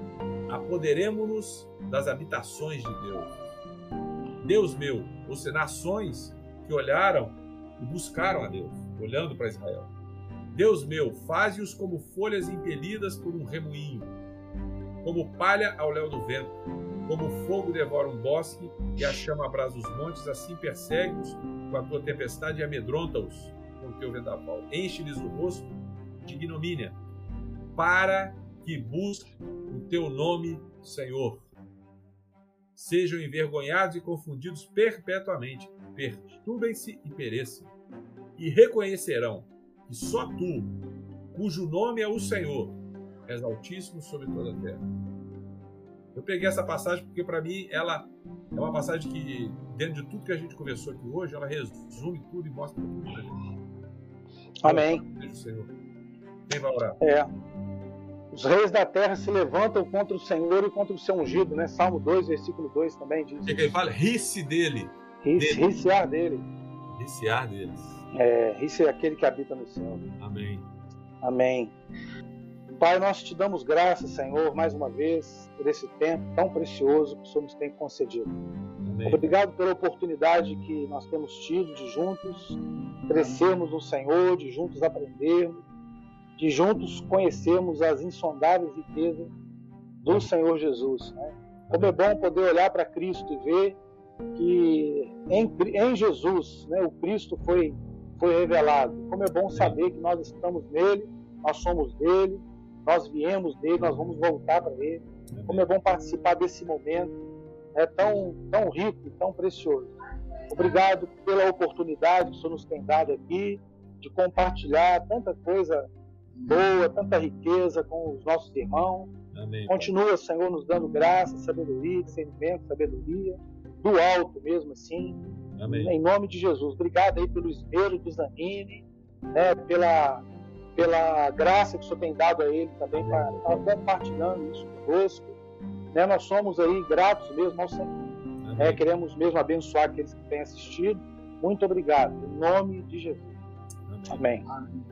Apoderemo-nos das habitações de Deus. Deus meu, seja, nações que olharam e buscaram a Deus, olhando para Israel. Deus meu, faze-os como folhas impelidas por um remoinho, como palha ao léu do vento, como fogo devora um bosque e a chama abrasa os montes, assim persegue-os com a tua tempestade e amedronta-os com o teu vendaval. Enche-lhes o rosto de ignomínia, para que busquem o teu nome, Senhor. Sejam envergonhados e confundidos perpetuamente, perturbem-se e pereçam, e reconhecerão que só tu, cujo nome é o Senhor, és altíssimo sobre toda a terra. Eu peguei essa passagem porque, para mim, ela é uma passagem que, dentro de tudo que a gente conversou aqui hoje, ela resume tudo e mostra tudo pra gente. Amém. Beijo, Senhor. Quem vai orar? É. Os reis da terra se levantam contra o Senhor e contra o seu ungido, né? Salmo 2, versículo 2 também diz. O que, ele fala? Ri-se dele. Ri-se, dele. Riciar deles. É, ri-se é aquele que habita no céu. Amém. Amém. Pai, nós te damos graças, Senhor, mais uma vez, por esse tempo tão precioso que o Senhor nos tem concedido. Amém. Obrigado pela oportunidade que nós temos tido de juntos crescermos no Senhor, de juntos aprendermos, de juntos conhecermos as insondáveis riquezas do Senhor Jesus. Né? Como é bom poder olhar para Cristo e ver que em, em Jesus né, o Cristo foi, foi revelado. Como é bom saber que nós estamos nele, nós somos dele, nós viemos dele, nós vamos voltar para ele. Como é bom participar desse momento é tão, tão rico tão precioso. Obrigado pela oportunidade que o Senhor nos tem dado aqui de compartilhar tanta coisa boa, tanta riqueza com os nossos irmãos. Amém. Continua, Senhor, nos dando graça, sabedoria, discernimento, sabedoria, do alto mesmo assim. Amém. Em nome de Jesus. Obrigado aí pelo esmero do Zanini, né, pela, pela graça que o Senhor tem dado a ele também para estar compartilhando isso conosco. Né, nós somos aí gratos mesmo ao Senhor. É, queremos mesmo abençoar aqueles que têm assistido. Muito obrigado. Em nome de Jesus. Amém. Amém.